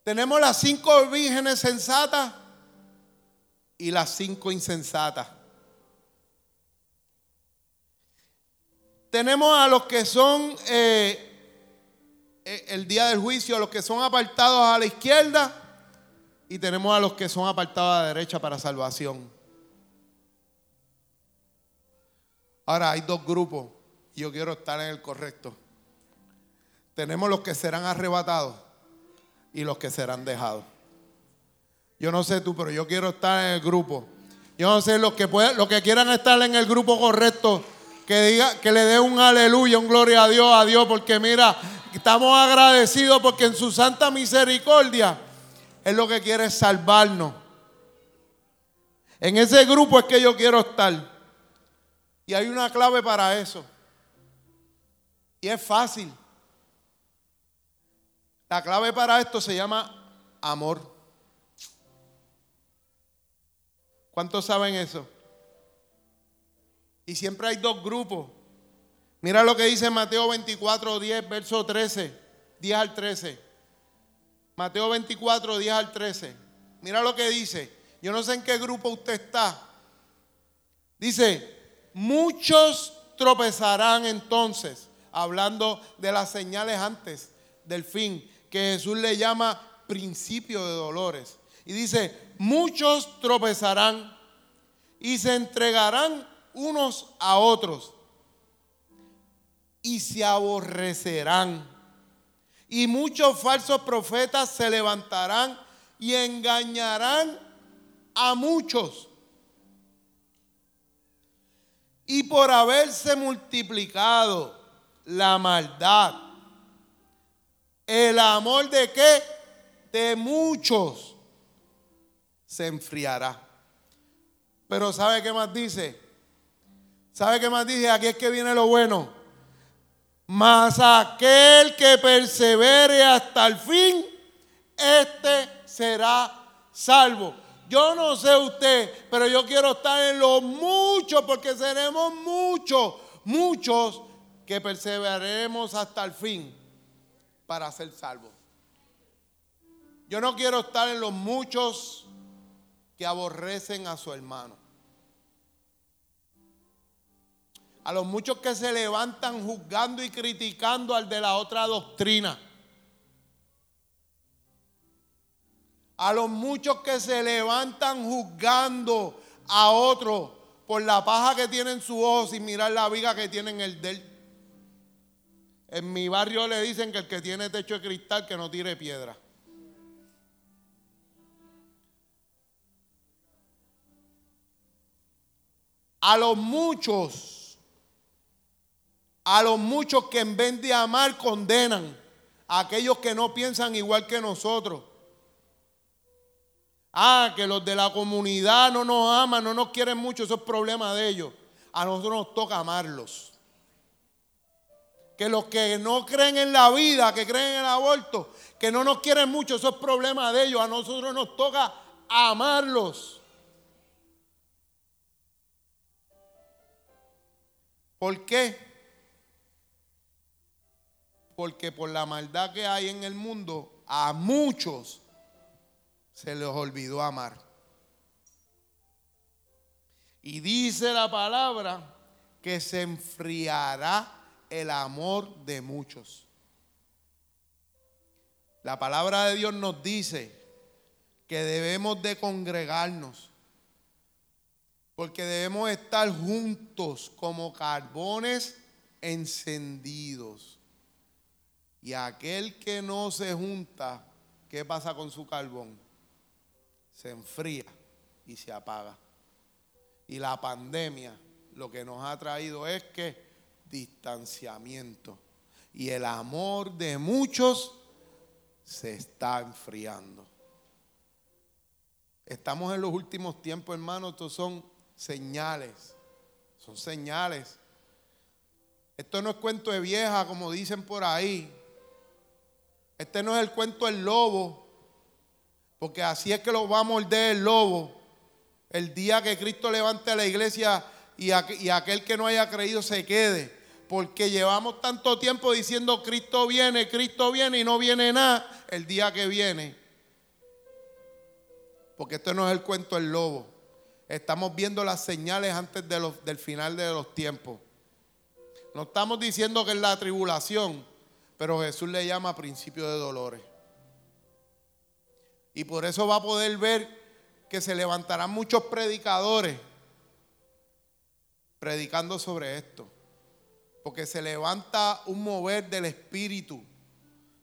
Tenemos las cinco vírgenes sensatas y las cinco insensatas. Tenemos a los que son eh, eh, el día del juicio, a los que son apartados a la izquierda y tenemos a los que son apartados a la derecha para salvación. Ahora hay dos grupos yo quiero estar en el correcto. Tenemos los que serán arrebatados y los que serán dejados. Yo no sé tú, pero yo quiero estar en el grupo. Yo no sé los que los que quieran estar en el grupo correcto, que diga, que le dé un aleluya, un gloria a Dios, a Dios, porque mira, estamos agradecidos porque en su santa misericordia es lo que quiere salvarnos. En ese grupo es que yo quiero estar. Y hay una clave para eso. Y es fácil. La clave para esto se llama amor. ¿Cuántos saben eso? Y siempre hay dos grupos. Mira lo que dice Mateo 24, 10, verso 13, 10 al 13. Mateo 24, 10 al 13. Mira lo que dice. Yo no sé en qué grupo usted está. Dice, muchos tropezarán entonces, hablando de las señales antes del fin, que Jesús le llama principio de dolores. Y dice, muchos tropezarán y se entregarán unos a otros y se aborrecerán. Y muchos falsos profetas se levantarán y engañarán a muchos. Y por haberse multiplicado la maldad, el amor de qué? De muchos se enfriará. Pero ¿sabe qué más dice? ¿Sabe qué más dice? Aquí es que viene lo bueno. Mas aquel que persevere hasta el fin, este será salvo. Yo no sé usted, pero yo quiero estar en lo mucho, porque seremos muchos, muchos que perseveraremos hasta el fin para ser salvos. Yo no quiero estar en los muchos que aborrecen a su hermano. A los muchos que se levantan juzgando y criticando al de la otra doctrina. A los muchos que se levantan juzgando a otro por la paja que tiene en su ojo sin mirar la viga que tiene en el del. En mi barrio le dicen que el que tiene techo de cristal que no tire piedra. A los muchos a los muchos que en vez de amar condenan, a aquellos que no piensan igual que nosotros. Ah, que los de la comunidad no nos aman, no nos quieren mucho, eso es problema de ellos. A nosotros nos toca amarlos. Que los que no creen en la vida, que creen en el aborto, que no nos quieren mucho, eso es problema de ellos. A nosotros nos toca amarlos. ¿Por qué? Porque por la maldad que hay en el mundo, a muchos se les olvidó amar. Y dice la palabra que se enfriará el amor de muchos. La palabra de Dios nos dice que debemos de congregarnos, porque debemos estar juntos como carbones encendidos. Y aquel que no se junta, ¿qué pasa con su carbón? Se enfría y se apaga. Y la pandemia lo que nos ha traído es que distanciamiento. Y el amor de muchos se está enfriando. Estamos en los últimos tiempos, hermanos. Estos son señales. Son señales. Esto no es cuento de vieja, como dicen por ahí. Este no es el cuento del lobo, porque así es que lo va a morder el lobo. El día que Cristo levante a la iglesia y, aquel que no haya creído se quede. Porque llevamos tanto tiempo diciendo Cristo viene, Cristo viene y no viene nada el día que viene. Porque esto no es el cuento del lobo. Estamos viendo las señales antes del final de los tiempos. No estamos diciendo que es la tribulación, pero Jesús le llama principio de dolores. Y por eso va a poder ver que se levantarán muchos predicadores predicando sobre esto. Porque se levanta un mover del Espíritu.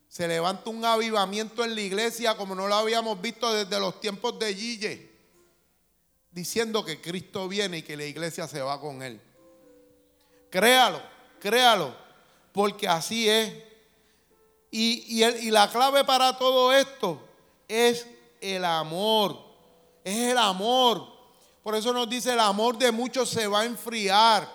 Se levanta un avivamiento en la iglesia como no lo habíamos visto desde los tiempos de Gille. Diciendo que Cristo viene y que la iglesia se va con él. Créalo, créalo. Porque así es. Y, la clave para todo esto es el amor. Es el amor. Por eso nos dice el amor de muchos se va a enfriar.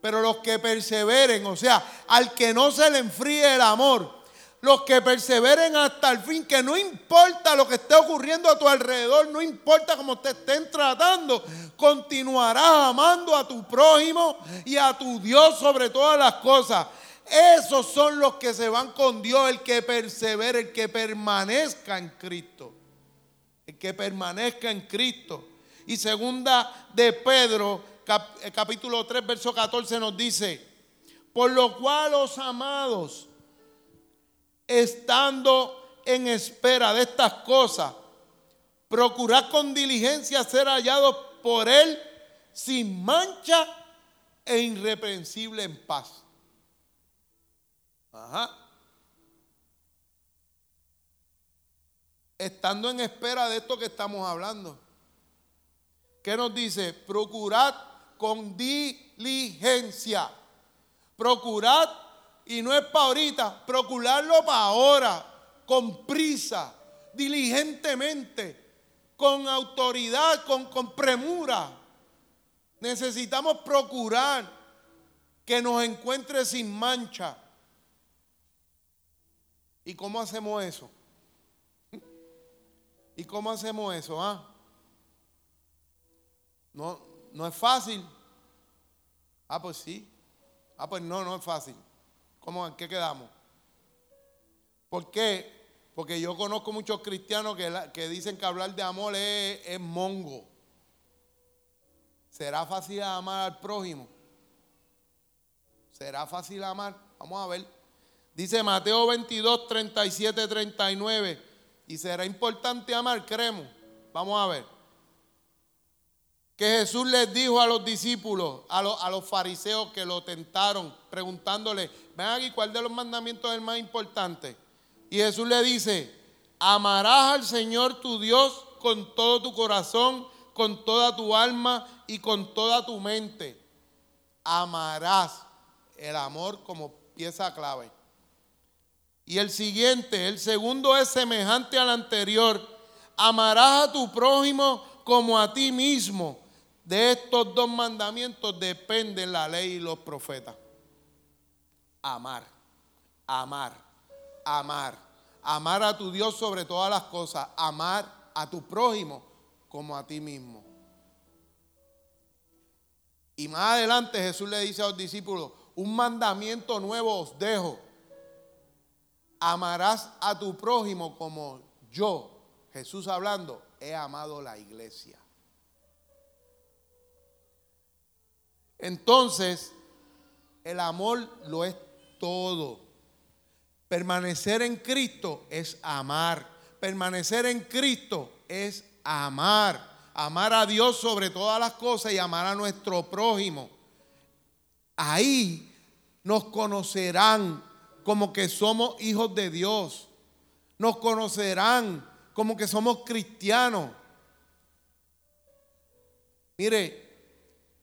Pero los que perseveren, o sea, al que no se le enfríe el amor, los que perseveren hasta el fin, que no importa lo que esté ocurriendo a tu alrededor, no importa cómo te estén tratando, continuarás amando a tu prójimo y a tu Dios sobre todas las cosas. Esos son los que se van con Dios, el que persevere, el que permanezca en Cristo. El que permanezca en Cristo. Y segunda de Pedro, eh, capítulo 3, verso 14 nos dice, por lo cual los amados, estando en espera de estas cosas, procurad con diligencia ser hallados por Él sin mancha e irreprensible en paz. Ajá. Estando en espera de esto que estamos hablando. ¿Qué nos dice? Procurad con diligencia. Procurad y no es para ahorita, procurarlo para ahora, con prisa, diligentemente, con autoridad, con, con premura. Necesitamos procurar que nos encuentre sin mancha. ¿Y cómo hacemos eso? ¿Y cómo hacemos eso? Ah? No, no es fácil. Ah, pues sí. Ah, pues no, no es fácil. ¿Cómo, ¿En qué quedamos? ¿Por qué? Porque yo conozco muchos cristianos que, dicen que hablar de amor es, mongo. ¿Será fácil amar al prójimo? ¿Será fácil amar? Vamos a ver. Dice Mateo 22, 37, 39. Y será importante amar, creemos. Vamos a ver que Jesús les dijo a los discípulos, a los, a los fariseos que lo tentaron, preguntándole, ven aquí, ¿cuál de los mandamientos es el más importante? Y Jesús le dice, amarás al Señor tu Dios con todo tu corazón, con toda tu alma y con toda tu mente. Amarás el amor como pieza clave. Y el siguiente, el segundo es semejante al anterior. Amarás a tu prójimo como a ti mismo. De estos dos mandamientos dependen la ley y los profetas. Amar, amar, amar. Amar a tu Dios sobre todas las cosas. Amar a tu prójimo como a ti mismo. Y más adelante Jesús le dice a los discípulos, un mandamiento nuevo os dejo. Amarás a tu prójimo como yo, Jesús hablando, he amado la iglesia. Entonces, el amor lo es todo. Permanecer en Cristo es amar. Permanecer en Cristo es amar. Amar a Dios sobre todas las cosas y amar a nuestro prójimo. Ahí nos conocerán como que somos hijos de Dios. Nos conocerán como que somos cristianos. Mire,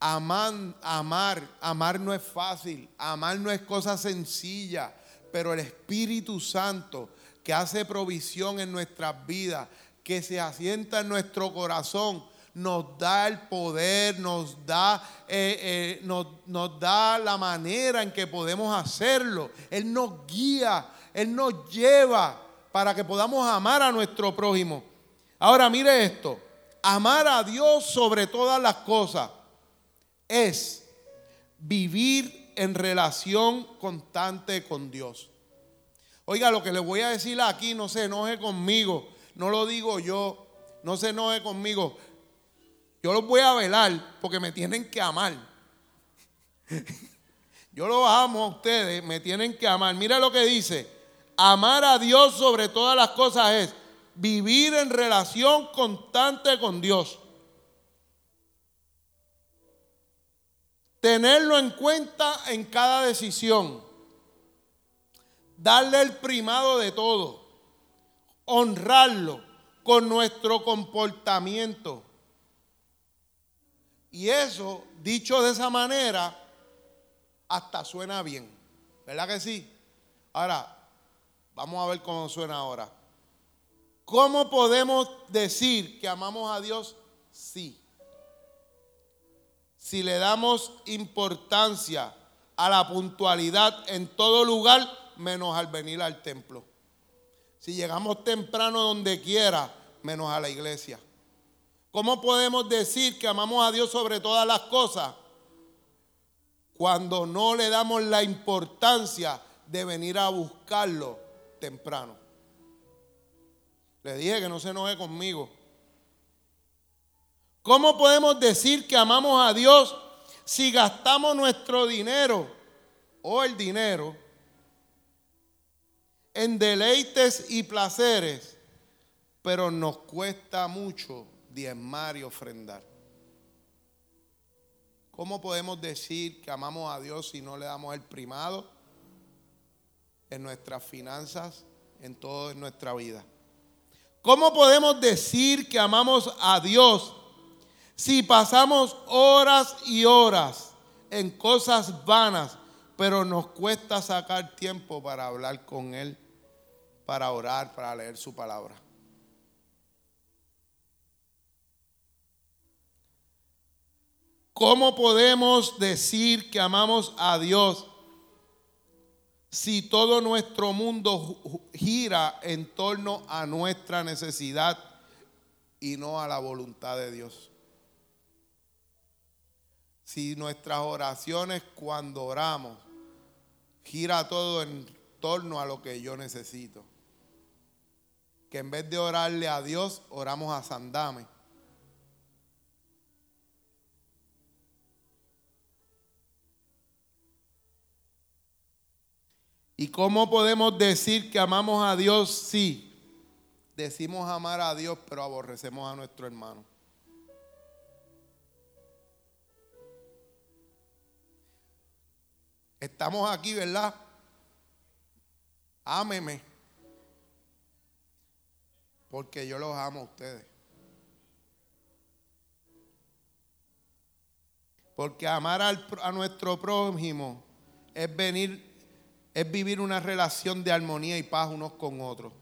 Amar, amar, amar no es fácil, amar no es cosa sencilla, pero el Espíritu Santo que hace provisión en nuestras vidas, que se asienta en nuestro corazón, nos da el poder, nos da, eh, eh, nos, nos da la manera en que podemos hacerlo. Él nos guía, Él nos lleva para que podamos amar a nuestro prójimo. Ahora mire esto, amar a Dios sobre todas las cosas es vivir en relación constante con Dios. Oiga, lo que le voy a decir aquí, no se enoje conmigo, no lo digo yo, no se enoje conmigo. Yo los voy a velar porque me tienen que amar. [LAUGHS] Yo los amo a ustedes, me tienen que amar. Mira lo que dice, amar a Dios sobre todas las cosas es vivir en relación constante con Dios. Tenerlo en cuenta en cada decisión. Darle el primado de todo. Honrarlo con nuestro comportamiento. Y eso, dicho de esa manera, hasta suena bien. ¿Verdad que sí? Ahora, vamos a ver cómo suena ahora. ¿Cómo podemos decir que amamos a Dios? Sí si le damos importancia a la puntualidad en todo lugar, menos al venir al templo. si llegamos temprano donde quiera, menos a la iglesia? ¿Cómo podemos decir que amamos a Dios sobre todas las cosas cuando no le damos la importancia de venir a buscarlo temprano? Le dije que no se enoje conmigo. ¿Cómo podemos decir que amamos a Dios si gastamos nuestro dinero o el dinero en deleites y placeres, pero nos cuesta mucho diezmar y ofrendar? ¿Cómo podemos decir que amamos a Dios si no le damos el primado en nuestras finanzas, en toda nuestra vida? ¿Cómo podemos decir que amamos a Dios si pasamos horas y horas en cosas vanas, pero nos cuesta sacar tiempo para hablar con Él, para orar, para leer su palabra. ¿Cómo podemos decir que amamos a Dios si todo nuestro mundo gira en torno a nuestra necesidad y no a la voluntad de Dios? si nuestras oraciones cuando oramos gira todo en torno a lo que yo necesito. Que en vez de orarle a Dios, oramos a Sandame. ¿Y cómo podemos decir que amamos a Dios si decimos amar a Dios pero aborrecemos a nuestro hermano? Estamos aquí, ¿verdad? Ámeme. Porque yo los amo a ustedes. Porque amar a nuestro prójimo es venir, es vivir una relación de armonía y paz unos con otros.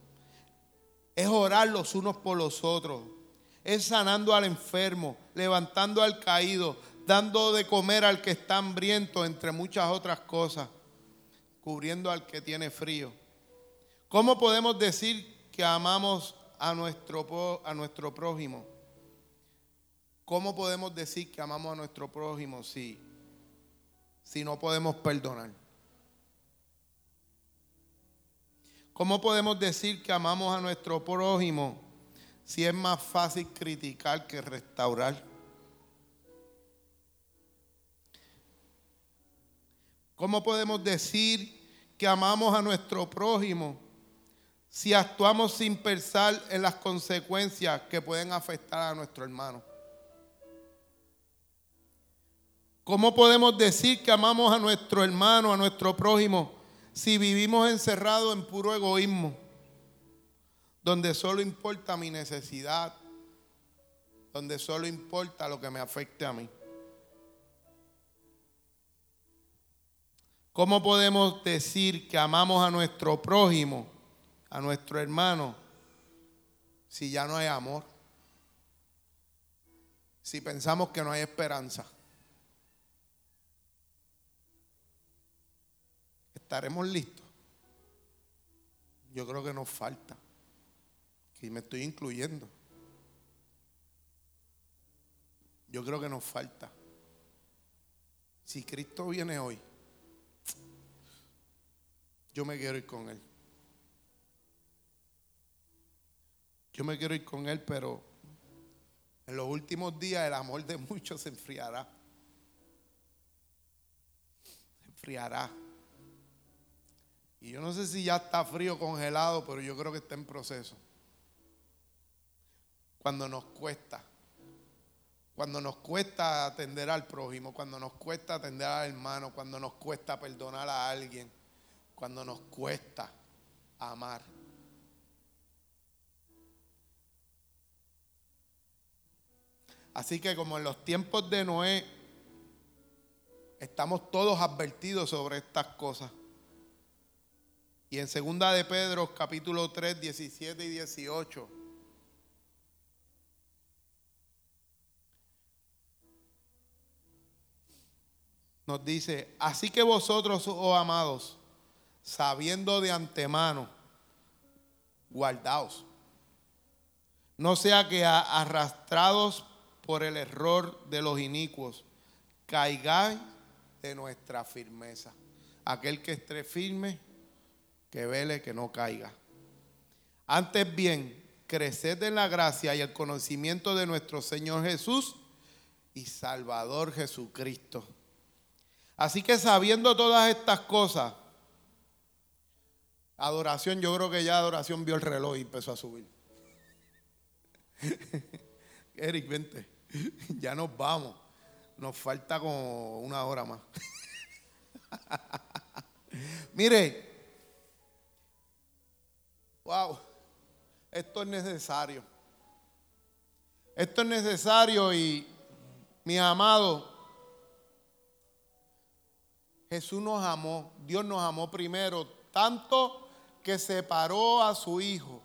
Es orar los unos por los otros. Es sanando al enfermo, levantando al caído, dando de comer al que está hambriento, entre muchas otras cosas, cubriendo al que tiene frío. ¿Cómo podemos decir que amamos a nuestro, a nuestro prójimo? ¿Cómo podemos decir que amamos a nuestro prójimo si, si no podemos perdonar? ¿Cómo podemos decir que amamos a nuestro prójimo si es más fácil criticar que restaurar? ¿Cómo podemos decir que amamos a nuestro prójimo si actuamos sin pensar en las consecuencias que pueden afectar a nuestro hermano? ¿Cómo podemos decir que amamos a nuestro hermano, a nuestro prójimo, si vivimos encerrados en puro egoísmo, donde solo importa mi necesidad, donde solo importa lo que me afecte a mí? ¿Cómo podemos decir que amamos a nuestro prójimo, a nuestro hermano, si ya no hay amor? Si pensamos que no hay esperanza. ¿Estaremos listos? Yo creo que nos falta. Y me estoy incluyendo. Yo creo que nos falta. Si Cristo viene hoy, yo me quiero ir con Él. Yo me quiero ir con Él, pero en los últimos días el amor de muchos se enfriará. Se enfriará. Y yo no sé si ya está frío, congelado, pero yo creo que está en proceso. Cuando nos cuesta. Cuando nos cuesta atender al prójimo, cuando nos cuesta atender al hermano, cuando nos cuesta perdonar a alguien cuando nos cuesta amar. Así que como en los tiempos de Noé, estamos todos advertidos sobre estas cosas. Y en segunda de Pedro, capítulo 3, 17 y 18. Nos dice, así que vosotros, oh amados, sabiendo de antemano guardaos. No sea que arrastrados por el error de los inicuos, caigáis de nuestra firmeza. Aquel que esté firme, que vele que no caiga. Antes bien, creced en la gracia y el conocimiento de nuestro Señor Jesús y Salvador Jesucristo. Así que sabiendo todas estas cosas, adoración, yo creo que ya adoración vio el reloj y empezó a subir. [LAUGHS] Eric, vente, [LAUGHS] ya nos vamos. Nos falta como una hora más. [LAUGHS] Mire, wow, esto es necesario. Esto es necesario y mi amado, Jesús nos amó, Dios nos amó primero, tanto que separó a su Hijo.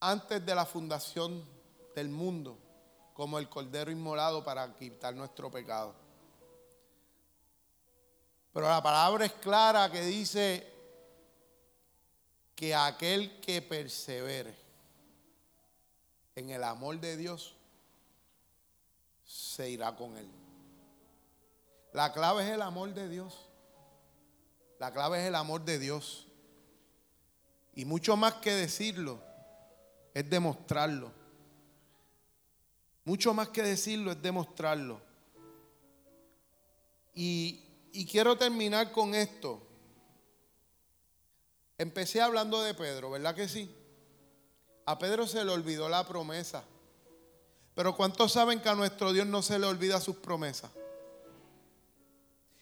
Antes de la fundación del mundo, como el Cordero inmolado para quitar nuestro pecado. Pero la palabra es clara que dice que aquel que persevere en el amor de Dios se irá con él. La clave es el amor de Dios. La clave es el amor de Dios. Y mucho más que decirlo, es demostrarlo. Mucho más que decirlo, es demostrarlo. Y, y quiero terminar con esto. Empecé hablando de Pedro, ¿verdad que sí? A Pedro se le olvidó la promesa. Pero ¿cuántos saben que a nuestro Dios no se le olvida sus promesas?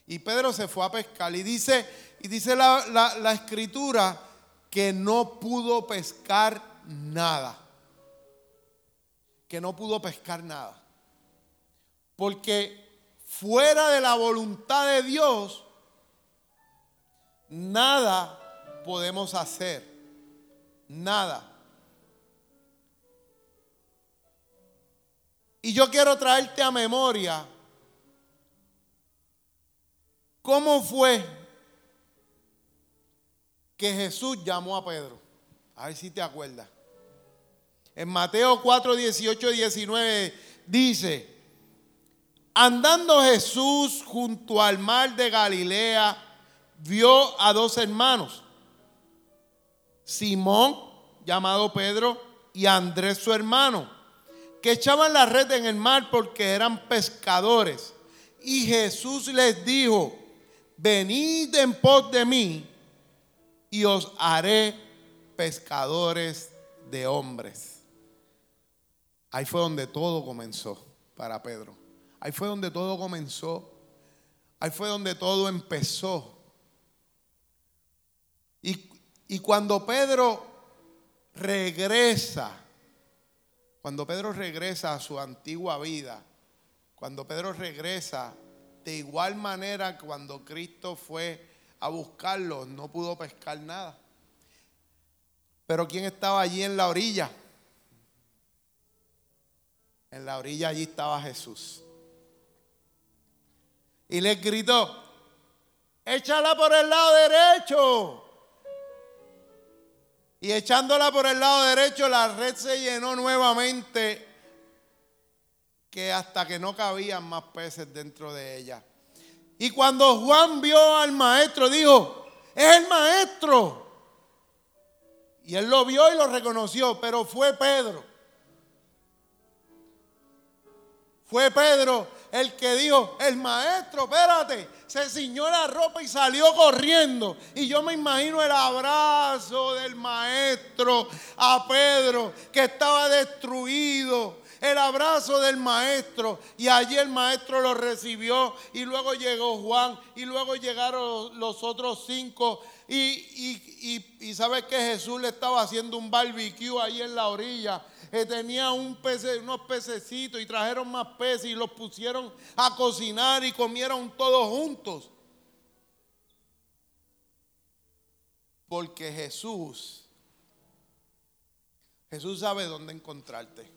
Y Pedro se fue a pescar y dice, y dice la, la escritura que no pudo pescar nada. Que no pudo pescar nada. Porque fuera de la voluntad de Dios, nada podemos hacer. Nada. Y yo quiero traerte a memoria cómo fue que Jesús llamó a Pedro. A ver si te acuerdas. En Mateo 4, 18, 19 dice, andando Jesús junto al mar de Galilea, vio a dos hermanos, Simón, llamado Pedro, y Andrés su hermano, que echaban la red en el mar porque eran pescadores. Y Jesús les dijo, venid en pos de mí y os haré pescadores de hombres. Ahí fue donde todo comenzó para Pedro. Ahí fue donde todo comenzó. Ahí fue donde todo empezó. Y, y cuando Pedro regresa, cuando Pedro regresa a su antigua vida, cuando Pedro regresa, de igual manera cuando Cristo fue a buscarlo, no pudo pescar nada. Pero ¿quién estaba allí en la orilla? En la orilla allí estaba Jesús. Y le gritó, échala por el lado derecho. Y echándola por el lado derecho, la red se llenó nuevamente, que hasta que no cabían más peces dentro de ella. Y cuando Juan vio al maestro, dijo, es el maestro. Y él lo vio y lo reconoció, pero fue Pedro. Fue Pedro el que dijo, el maestro, espérate, se ciñó la ropa y salió corriendo. Y yo me imagino el abrazo del maestro a Pedro, que estaba destruido. El abrazo del maestro. Y allí el maestro lo recibió. Y luego llegó Juan. Y luego llegaron los otros cinco. Y, y, y, y sabes que Jesús le estaba haciendo un barbecue ahí en la orilla eh, tenía un unos pececitos y trajeron más peces y los pusieron a cocinar y comieron todos juntos. Porque Jesús, Jesús sabe dónde encontrarte.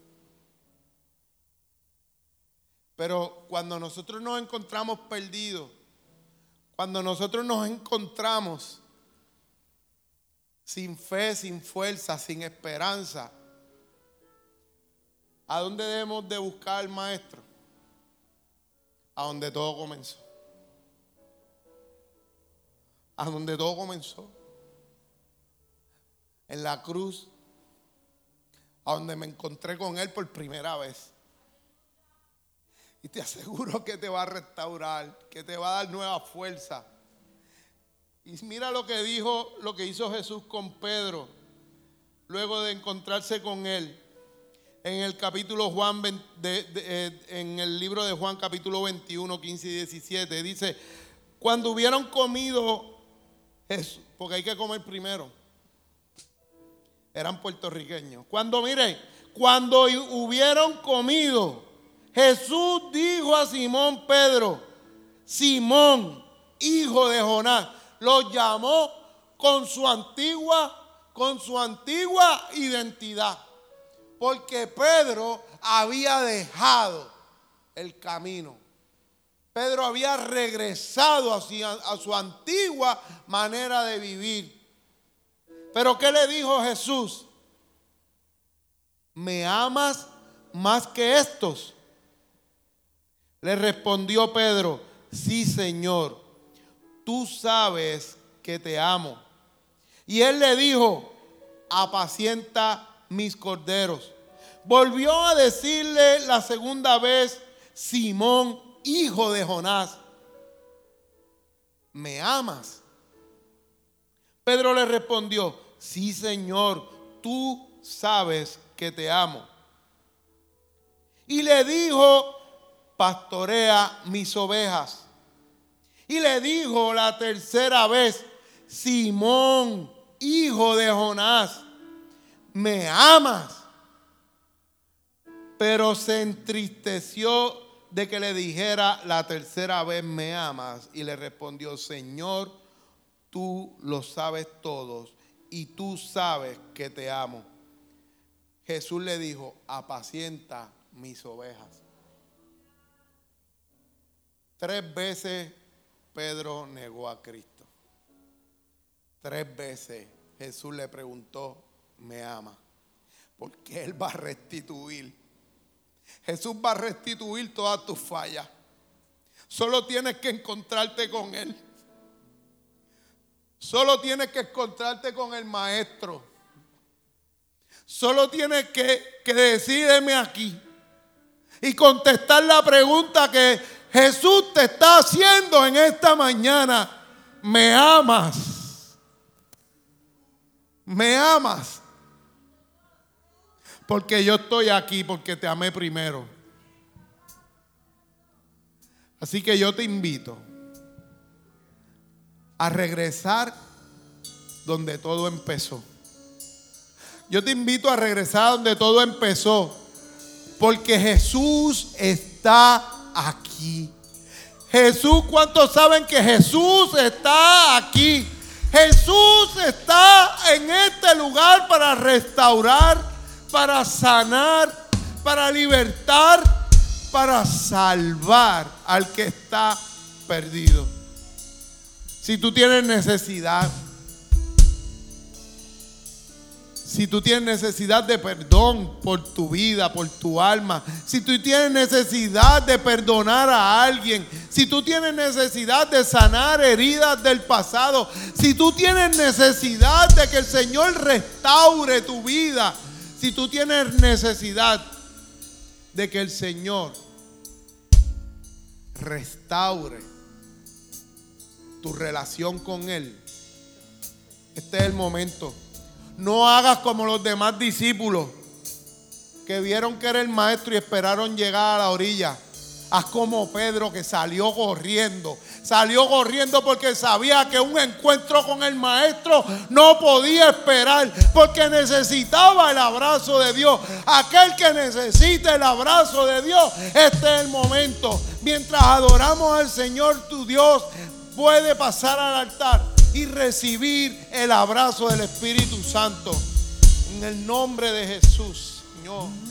Pero cuando nosotros nos encontramos perdidos, Cuando nosotros nos encontramos sin fe, sin fuerza, sin esperanza, ¿a dónde debemos de buscar al maestro? A donde todo comenzó. A donde todo comenzó. En la cruz, a donde me encontré con Él por primera vez. Y te aseguro que te va a restaurar, que te va a dar nueva fuerza. Y mira lo que dijo, lo que hizo Jesús con Pedro, luego de encontrarse con él. En el capítulo Juan, eh, en el libro de Juan capítulo 21, 15 y 17, dice, cuando hubieron comido Jesús, porque hay que comer primero, eran puertorriqueños. Cuando, mire, cuando hubieron comido, Jesús dijo a Simón Pedro, Simón, hijo de Jonás, lo llamó con su antigua, con su antigua identidad. Porque Pedro había dejado el camino. Pedro había regresado a su antigua manera de vivir. Pero ¿qué le dijo Jesús? ¿Me amas más que estos? Le respondió Pedro, sí Señor, tú sabes que te amo. Y él le dijo, apacienta mis corderos. Volvió a decirle la segunda vez, Simón, hijo de Jonás, ¿me amas? Pedro le respondió, sí Señor, tú sabes que te amo. Y le dijo, pastorea mis ovejas. Y le dijo la tercera vez, Simón, hijo de Jonás, ¿me amas? Pero se entristeció de que le dijera la tercera vez, ¿me amas? Y le respondió, Señor, tú lo sabes todos y tú sabes que te amo. Jesús le dijo, apacienta mis ovejas. Tres veces Pedro negó a Cristo. Tres veces Jesús le preguntó, ¿me ama? Porque Él va a restituir. Jesús va a restituir todas tus fallas. Solo tienes que encontrarte con Él. Solo tienes que encontrarte con el Maestro. Solo tienes que, que decirme aquí y contestar la pregunta que Jesús te está haciendo en esta mañana, me amas. Me amas. Porque yo estoy aquí porque te amé primero. Así que yo te invito a regresar donde todo empezó. Yo te invito a regresar donde todo empezó. Porque Jesús está aquí. Jesús, ¿cuántos saben que Jesús está aquí? Jesús está en este lugar para restaurar, para sanar, para libertar, para salvar al que está perdido. Si tú tienes necesidad, si tú tienes necesidad de perdón por tu vida, por tu alma, si tú tienes necesidad de perdonar a alguien, si tú tienes necesidad de sanar heridas del pasado, si tú tienes necesidad de que el Señor restaure tu vida, si tú tienes necesidad de que el Señor restaure tu relación con Él, este es el momento no hagas como los demás discípulos que vieron que era el maestro y esperaron llegar a la orilla. Haz como Pedro que salió corriendo. Salió corriendo porque sabía que un encuentro con el maestro no podía esperar. Porque necesitaba el abrazo de Dios. Aquel que necesita el abrazo de Dios, este es el momento. Mientras adoramos al Señor tu Dios, puede pasar al altar y recibir el abrazo del Espíritu Santo. En el nombre de Jesús, Señor.